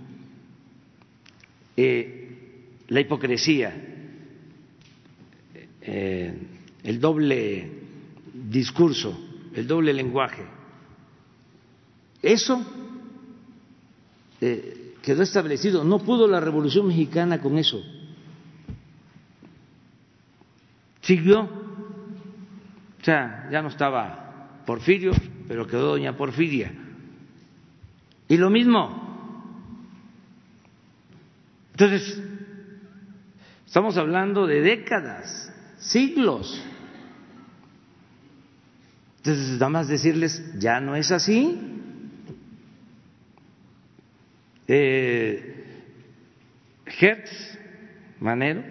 Speaker 1: Eh, la hipocresía, eh, el doble discurso, el doble lenguaje. Eso eh, quedó establecido. No pudo la Revolución Mexicana con eso. Siguió. O sea, ya no estaba Porfirio, pero quedó doña Porfiria. Y lo mismo. Entonces, estamos hablando de décadas, siglos. Entonces, nada más decirles, ya no es así. Eh, Hertz Manero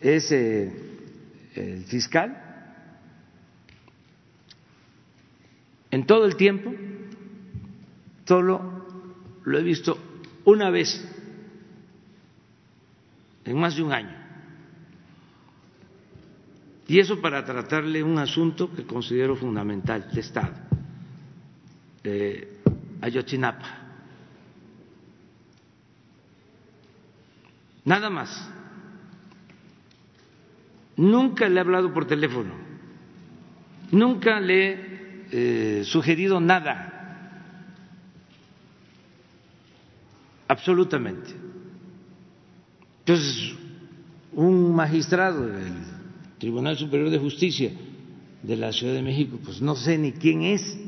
Speaker 1: es eh, el fiscal en todo el tiempo solo lo he visto una vez en más de un año. Y eso para tratarle un asunto que considero fundamental de Estado, eh, Ayotzinapa. Nada más. Nunca le he hablado por teléfono, nunca le he eh, sugerido nada absolutamente. Entonces, un magistrado Tribunal Superior de Justicia de la Ciudad de México, pues no sé ni quién es,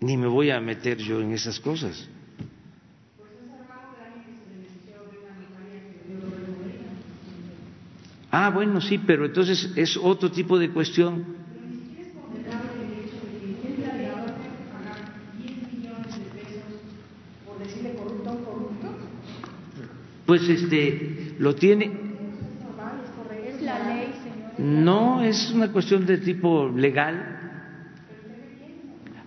Speaker 1: ni me voy a meter yo en esas cosas. Ah, bueno, sí, pero entonces es otro tipo de cuestión. pues este lo tiene no es una cuestión de tipo legal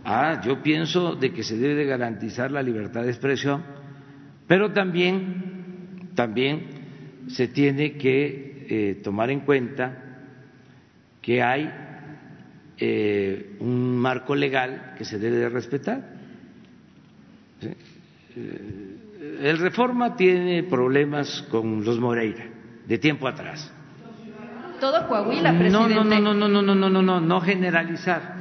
Speaker 1: ah yo pienso de que se debe de garantizar la libertad de expresión pero también también se tiene que eh, tomar en cuenta que hay eh, un marco legal que se debe de respetar. Eh, el Reforma tiene problemas con los Moreira de tiempo atrás.
Speaker 12: Todo Coahuila, presidente.
Speaker 1: No, no, no, no, no, no, no, no, no, no generalizar.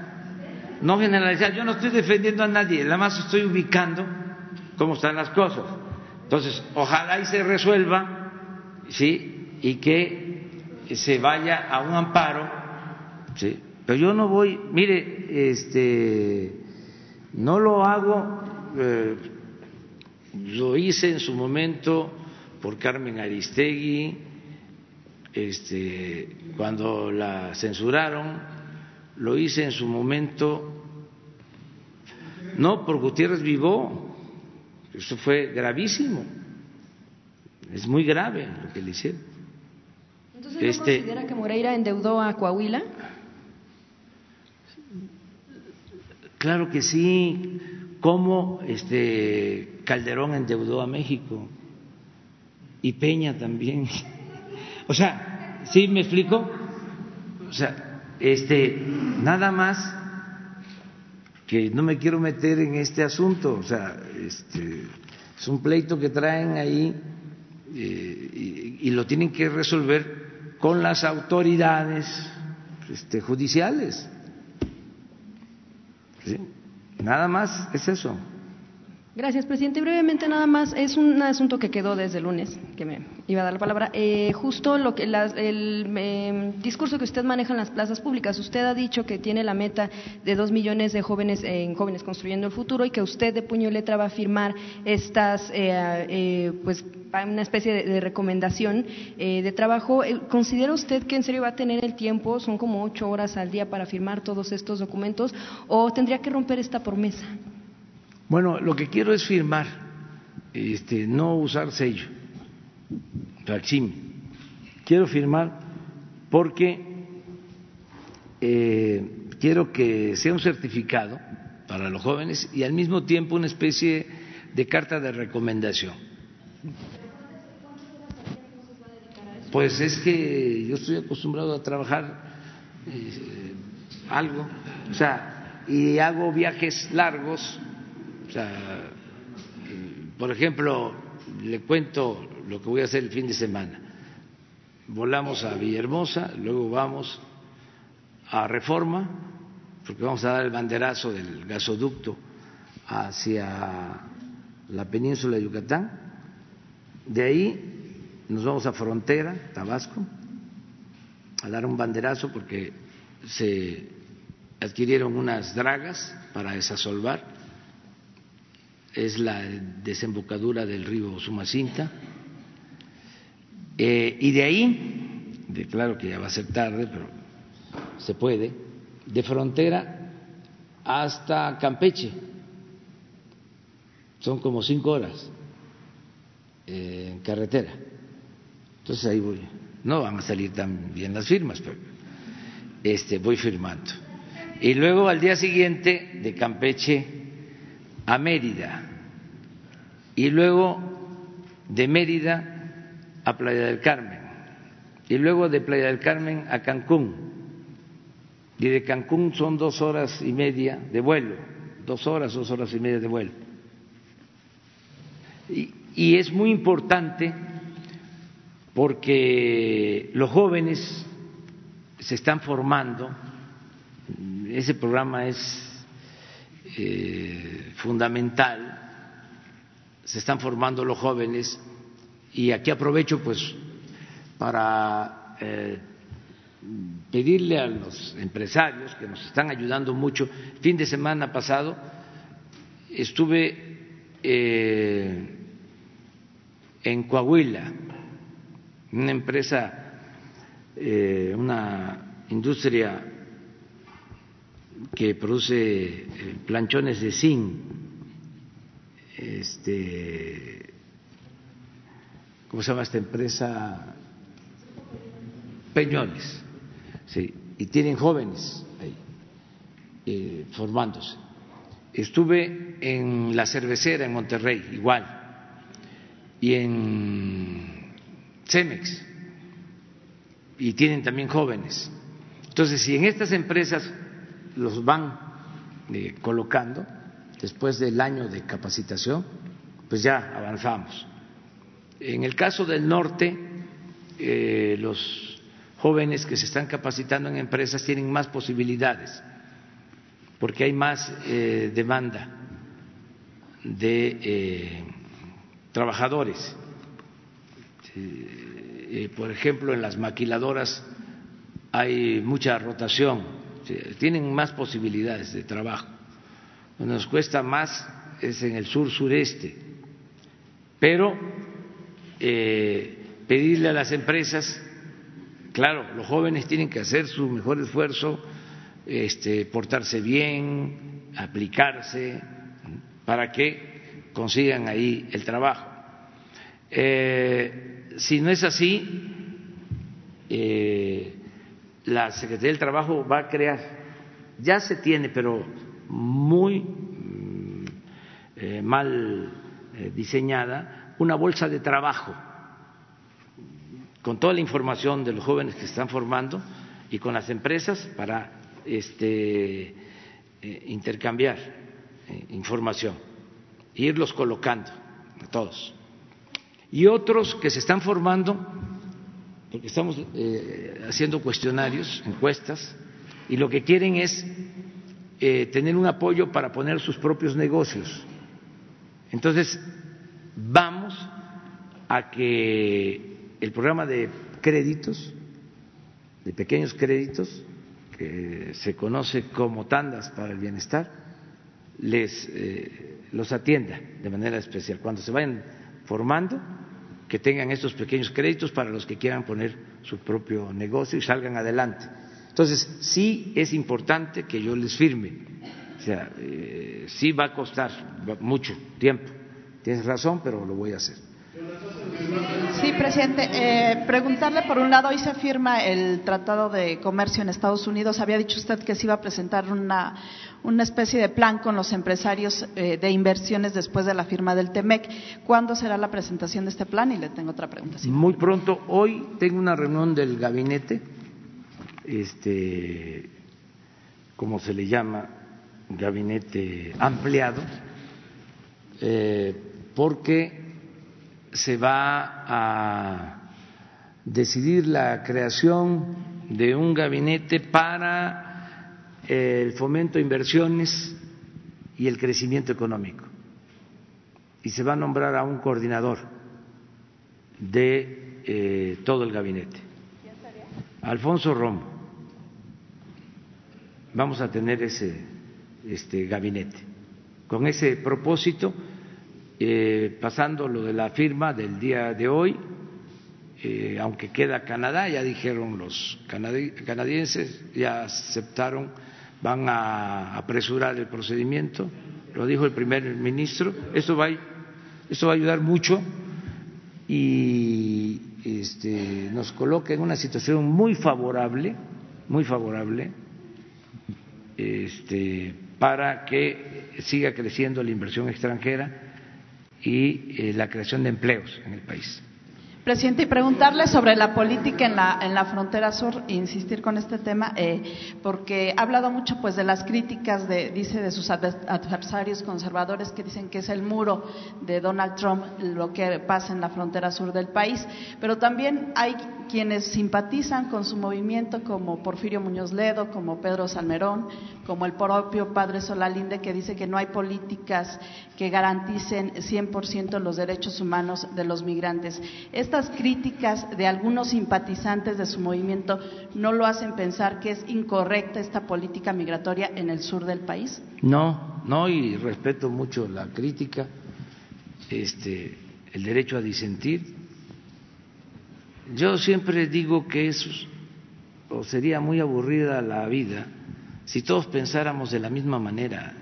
Speaker 1: No generalizar. Yo no estoy defendiendo a nadie, nada más estoy ubicando cómo están las cosas. Entonces, ojalá y se resuelva, ¿sí? Y que se vaya a un amparo, ¿sí? Pero yo no voy, mire, este, no lo hago eh, lo hice en su momento por Carmen Aristegui, este, cuando la censuraron, lo hice en su momento, no por Gutiérrez Vivó, eso fue gravísimo, es muy grave lo que le hicieron.
Speaker 12: Entonces, ¿no este, considera que Moreira endeudó a Coahuila?
Speaker 1: Claro que sí, cómo este, Calderón endeudó a México y Peña también. O sea, ¿sí me explico? O sea, este, nada más que no me quiero meter en este asunto, o sea, este, es un pleito que traen ahí eh, y, lo tienen que resolver con las autoridades este, judiciales. ¿Sí? Nada más es eso.
Speaker 12: Gracias, presidente. Brevemente, nada más, es un asunto que quedó desde el lunes, que me iba a dar la palabra. Eh, justo lo que el eh, discurso que usted maneja en las plazas públicas. Usted ha dicho que tiene la meta de dos millones de jóvenes en jóvenes construyendo el futuro y que usted de puño y letra va a firmar estas, eh, pues, una especie de, de recomendación de trabajo. ¿Considera usted que en serio va a tener el tiempo? Son como ocho horas al día para firmar todos estos documentos o tendría que romper esta promesa.
Speaker 1: Bueno, lo que quiero es firmar, este, no usar sello, facsímil. Quiero firmar porque eh, quiero que sea un certificado para los jóvenes y al mismo tiempo una especie de carta de recomendación. Pues es que yo estoy acostumbrado a trabajar eh, algo, o sea, y hago viajes largos sea, por ejemplo, le cuento lo que voy a hacer el fin de semana. volamos a Villahermosa, luego vamos a Reforma, porque vamos a dar el banderazo del gasoducto hacia la península de Yucatán. De ahí nos vamos a Frontera, Tabasco, a dar un banderazo porque se adquirieron unas dragas para desasolvar. Es la desembocadura del río Sumacinta. Eh, y de ahí, de, claro que ya va a ser tarde, pero se puede, de frontera hasta Campeche. Son como cinco horas eh, en carretera. Entonces ahí voy. No van a salir tan bien las firmas, pero este, voy firmando. Y luego al día siguiente de Campeche a Mérida. Y luego de Mérida a Playa del Carmen. Y luego de Playa del Carmen a Cancún. Y de Cancún son dos horas y media de vuelo. Dos horas, dos horas y media de vuelo. Y, y es muy importante porque los jóvenes se están formando, ese programa es eh, fundamental, se están formando los jóvenes y aquí aprovecho pues para eh, pedirle a los empresarios que nos están ayudando mucho. Fin de semana pasado estuve eh, en Coahuila, una empresa, una industria que produce eh, planchones de zinc, este, ¿cómo se llama esta empresa? Peñones, sí, y tienen jóvenes ahí eh, formándose. Estuve en la cervecera en Monterrey, igual, y en Cemex, y tienen también jóvenes. Entonces, si en estas empresas los van eh, colocando después del año de capacitación, pues ya avanzamos. En el caso del norte, eh, los jóvenes que se están capacitando en empresas tienen más posibilidades, porque hay más eh, demanda de trabajadores. Por ejemplo, en las maquiladoras hay mucha rotación, tienen más posibilidades de trabajo. Nos cuesta más es en el sur sureste, pero pedirle a las empresas Claro, los jóvenes tienen que hacer su mejor esfuerzo, este, portarse bien, aplicarse, para que consigan ahí el trabajo. Eh, si no es así, eh, la Secretaría del Trabajo va a crear, ya se tiene, pero muy mm, eh, mal diseñada, una bolsa de trabajo con toda la información de los jóvenes que se están formando y con las empresas para este, eh, intercambiar eh, información, irlos colocando a todos. Y otros que se están formando, porque estamos eh, haciendo cuestionarios, encuestas, y lo que quieren es tener un apoyo para poner sus propios negocios. Entonces, vamos a que el programa de créditos, de pequeños créditos, que se conoce como tandas para el bienestar, les eh, los atienda de manera especial. Cuando se vayan formando, que tengan estos pequeños créditos para los que quieran poner su propio negocio y salgan adelante. Entonces, sí es importante que yo les firme. O sea, eh, sí va a costar mucho tiempo. Tienes razón, pero lo voy a hacer.
Speaker 13: Sí, presidente. Eh, preguntarle, por un lado, hoy se firma el Tratado de Comercio en Estados Unidos. Había dicho usted que se iba a presentar una, una especie de plan con los empresarios eh, de inversiones después de la firma del TEMEC. ¿Cuándo será la presentación de este plan? Y le tengo otra pregunta.
Speaker 1: Muy pronto. Hoy tengo una reunión del gabinete, este, como se le llama, gabinete ampliado, eh, porque se va a decidir la creación de un gabinete para el fomento de inversiones y el crecimiento económico. Y se va a nombrar a un coordinador de eh, todo el gabinete. Alfonso Romo. Vamos a tener ese este gabinete. Con ese propósito, eh, pasando lo de la firma del día de hoy, eh, aunque queda Canadá, ya dijeron los canadienses, ya aceptaron, van a apresurar el procedimiento, lo dijo el primer ministro, esto va, a ayudar mucho y este, nos coloca en una situación muy favorable, muy favorable, este, para que siga creciendo la inversión extranjera y eh, la creación de empleos en el país.
Speaker 13: Presidente, y preguntarle sobre la política en la, en la frontera sur, insistir con este tema, eh, porque ha hablado mucho pues de las críticas, de, dice, de sus adversarios conservadores que dicen que es el muro de Donald Trump lo que pasa en la frontera sur del país, pero también hay quienes simpatizan con su movimiento, como Porfirio Muñoz Ledo, como Pedro Salmerón, como el propio padre Solalinde, que dice que no hay políticas que garanticen 100% los derechos humanos de los migrantes. Estas críticas de algunos simpatizantes de su movimiento no lo hacen pensar que es incorrecta esta política migratoria en el sur del país.
Speaker 1: No, no, y respeto mucho la crítica, este, el derecho a disentir yo siempre digo que sería muy aburrida la vida si todos pensáramos de la misma manera.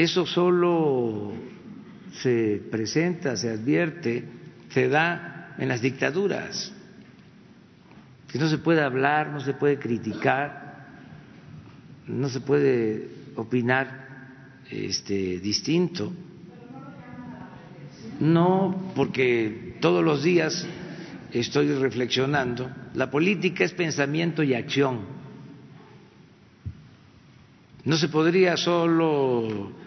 Speaker 1: Eso solo se presenta, se advierte, se da en las dictaduras, que no se puede hablar, no se puede criticar, no se puede opinar este, distinto. No, porque todos los días estoy reflexionando, la política es pensamiento y acción. No se podría solo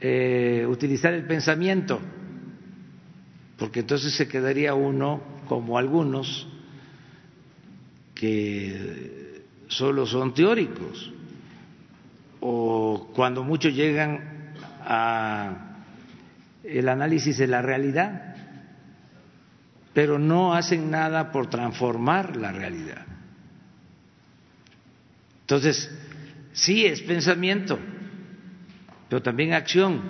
Speaker 1: eh, utilizar el pensamiento, porque entonces se quedaría uno como algunos que solo son teóricos o cuando muchos llegan a el análisis de la realidad pero no hacen nada por transformar la realidad. Entonces, sí es pensamiento, pero también acción.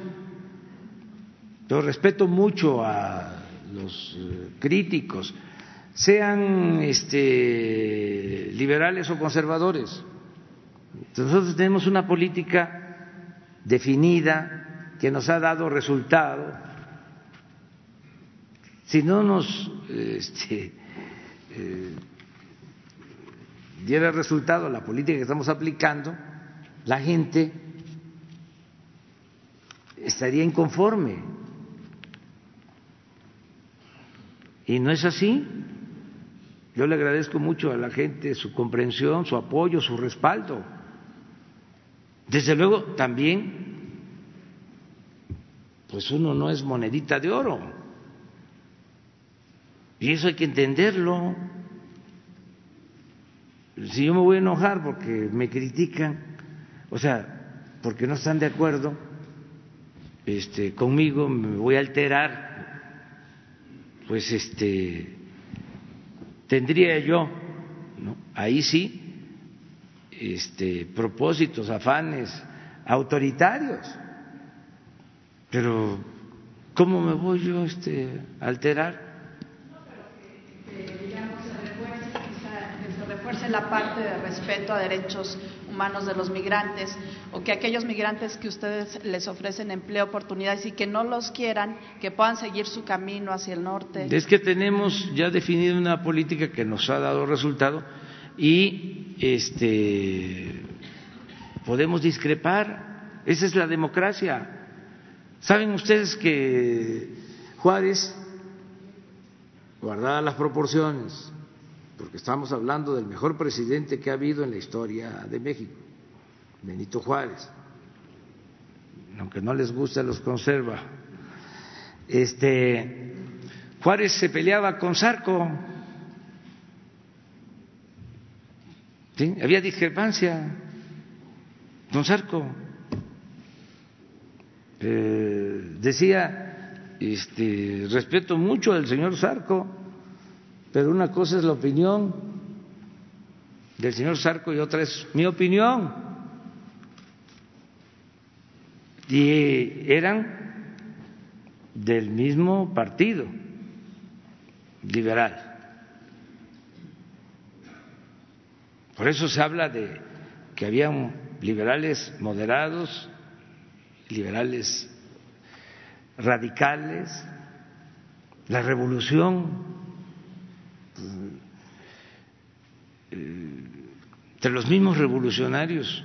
Speaker 1: Respeto mucho a los eh, críticos, sean este, liberales o conservadores. Nosotros tenemos una política definida que nos ha dado resultado si no nos este, eh, diera resultado la política que estamos aplicando, la gente estaría inconforme. Y no es así. Yo le agradezco mucho a la gente su comprensión, su apoyo, su respaldo. Desde luego, también, pues uno no es monedita de oro. Y eso hay que entenderlo. Si yo me voy a enojar porque me critican, o sea, porque no están de acuerdo este, conmigo, me voy a alterar, pues este, tendría yo, ¿no? ahí sí, este, propósitos, afanes autoritarios. Pero, ¿cómo me voy yo este, a alterar?
Speaker 13: la parte de respeto a derechos humanos de los migrantes o que aquellos migrantes que ustedes les ofrecen empleo, oportunidades y que no los quieran, que puedan seguir su camino hacia el norte.
Speaker 1: Es que tenemos ya definido una política que nos ha dado resultado y este podemos discrepar. Esa es la democracia. Saben ustedes que Juárez, guardadas las proporciones, porque estamos hablando del mejor presidente que ha habido en la historia de México, Benito Juárez, aunque no les gusta los conserva. Este Juárez se peleaba con Sarco. ¿Sí? Había discrepancia con Sarco. Eh, decía, este, respeto mucho al señor Sarco pero una cosa es la opinión del señor Sarco y otra es mi opinión. Y eran del mismo partido liberal. Por eso se habla de que había liberales moderados, liberales radicales, la revolución entre los mismos revolucionarios.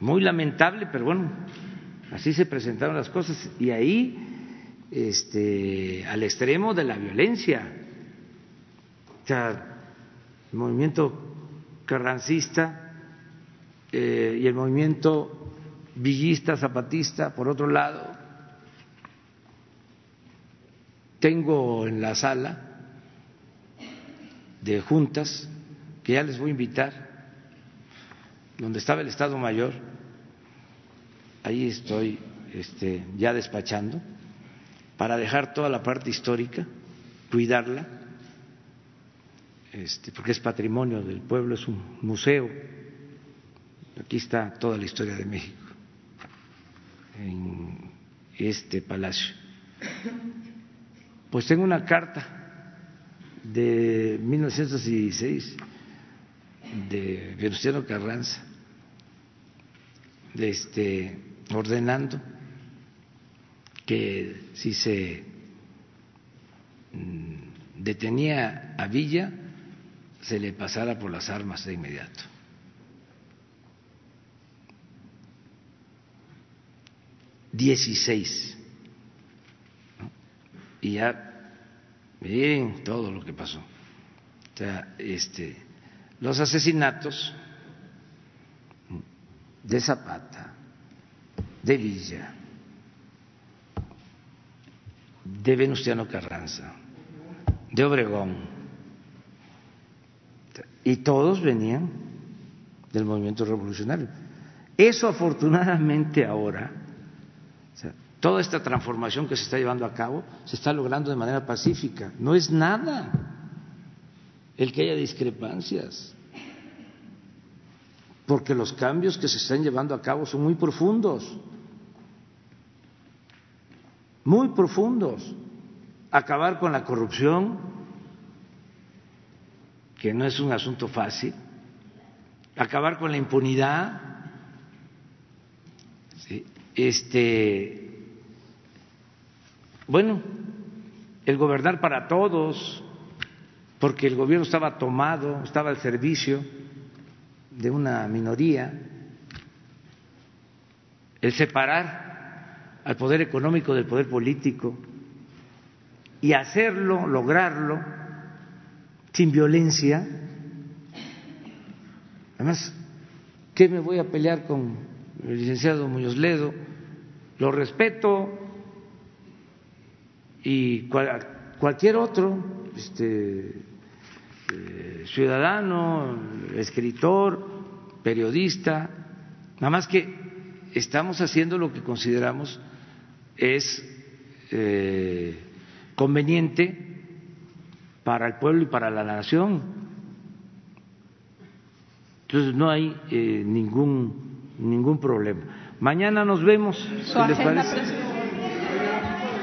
Speaker 1: Muy lamentable, pero bueno, así se presentaron las cosas y ahí este, al extremo de la violencia. El movimiento carrancista eh, y el movimiento villista, zapatista, por otro lado. Tengo en la sala de juntas, que ya les voy a invitar, donde estaba el Estado Mayor, ahí estoy este, ya despachando, para dejar toda la parte histórica, cuidarla, este, porque es patrimonio del pueblo, es un museo. Aquí está toda la historia de México, en este palacio. Pues tengo una carta de 1916 de Venustiano Carranza, este, ordenando que si se mm, detenía a Villa, se le pasara por las armas de inmediato. Dieciséis. Y ya, bien, todo lo que pasó. O sea, este, los asesinatos de Zapata, de Villa, de Venustiano Carranza, de Obregón, y todos venían del movimiento revolucionario. Eso afortunadamente ahora, toda esta transformación que se está llevando a cabo, se está logrando de manera pacífica. No es nada el que haya discrepancias, porque los cambios que se están llevando a cabo son muy profundos. Muy profundos. Acabar con la corrupción, que no es un asunto fácil, acabar con la impunidad, este, bueno, el gobernar para todos, porque el gobierno estaba tomado, estaba al servicio de una minoría, el separar al poder económico del poder político y hacerlo, lograrlo sin violencia. Además, ¿qué me voy a pelear con el licenciado Muñoz Ledo? Lo respeto y cualquier otro este, ciudadano, escritor, periodista, nada más que estamos haciendo lo que consideramos es eh, conveniente para el pueblo y para la nación. Entonces no hay eh, ningún ningún problema. Mañana nos vemos. les parece?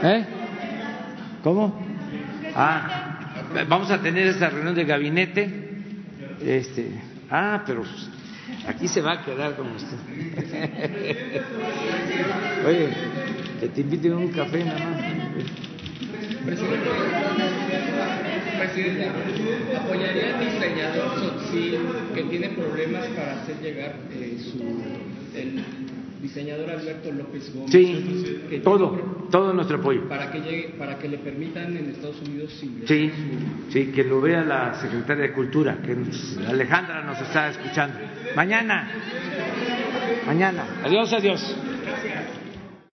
Speaker 1: ¿Eh? ¿Cómo? Ah, vamos a tener esta reunión de gabinete. Este, ah, pero aquí se va a quedar como usted. Oye, que te inviten un café nada más.
Speaker 14: Presidente, ¿apoyaría al diseñador Sotzil que tiene problemas para hacer llegar eh, su, diseñador Alberto López Gómez?
Speaker 1: Sí, que todo, todo nuestro apoyo.
Speaker 14: Para que, llegue, para que le permitan en Estados Unidos
Speaker 1: Sí, sí, que lo vea la secretaria de Cultura, que Alejandra nos está escuchando. Mañana, mañana. Adiós, adiós.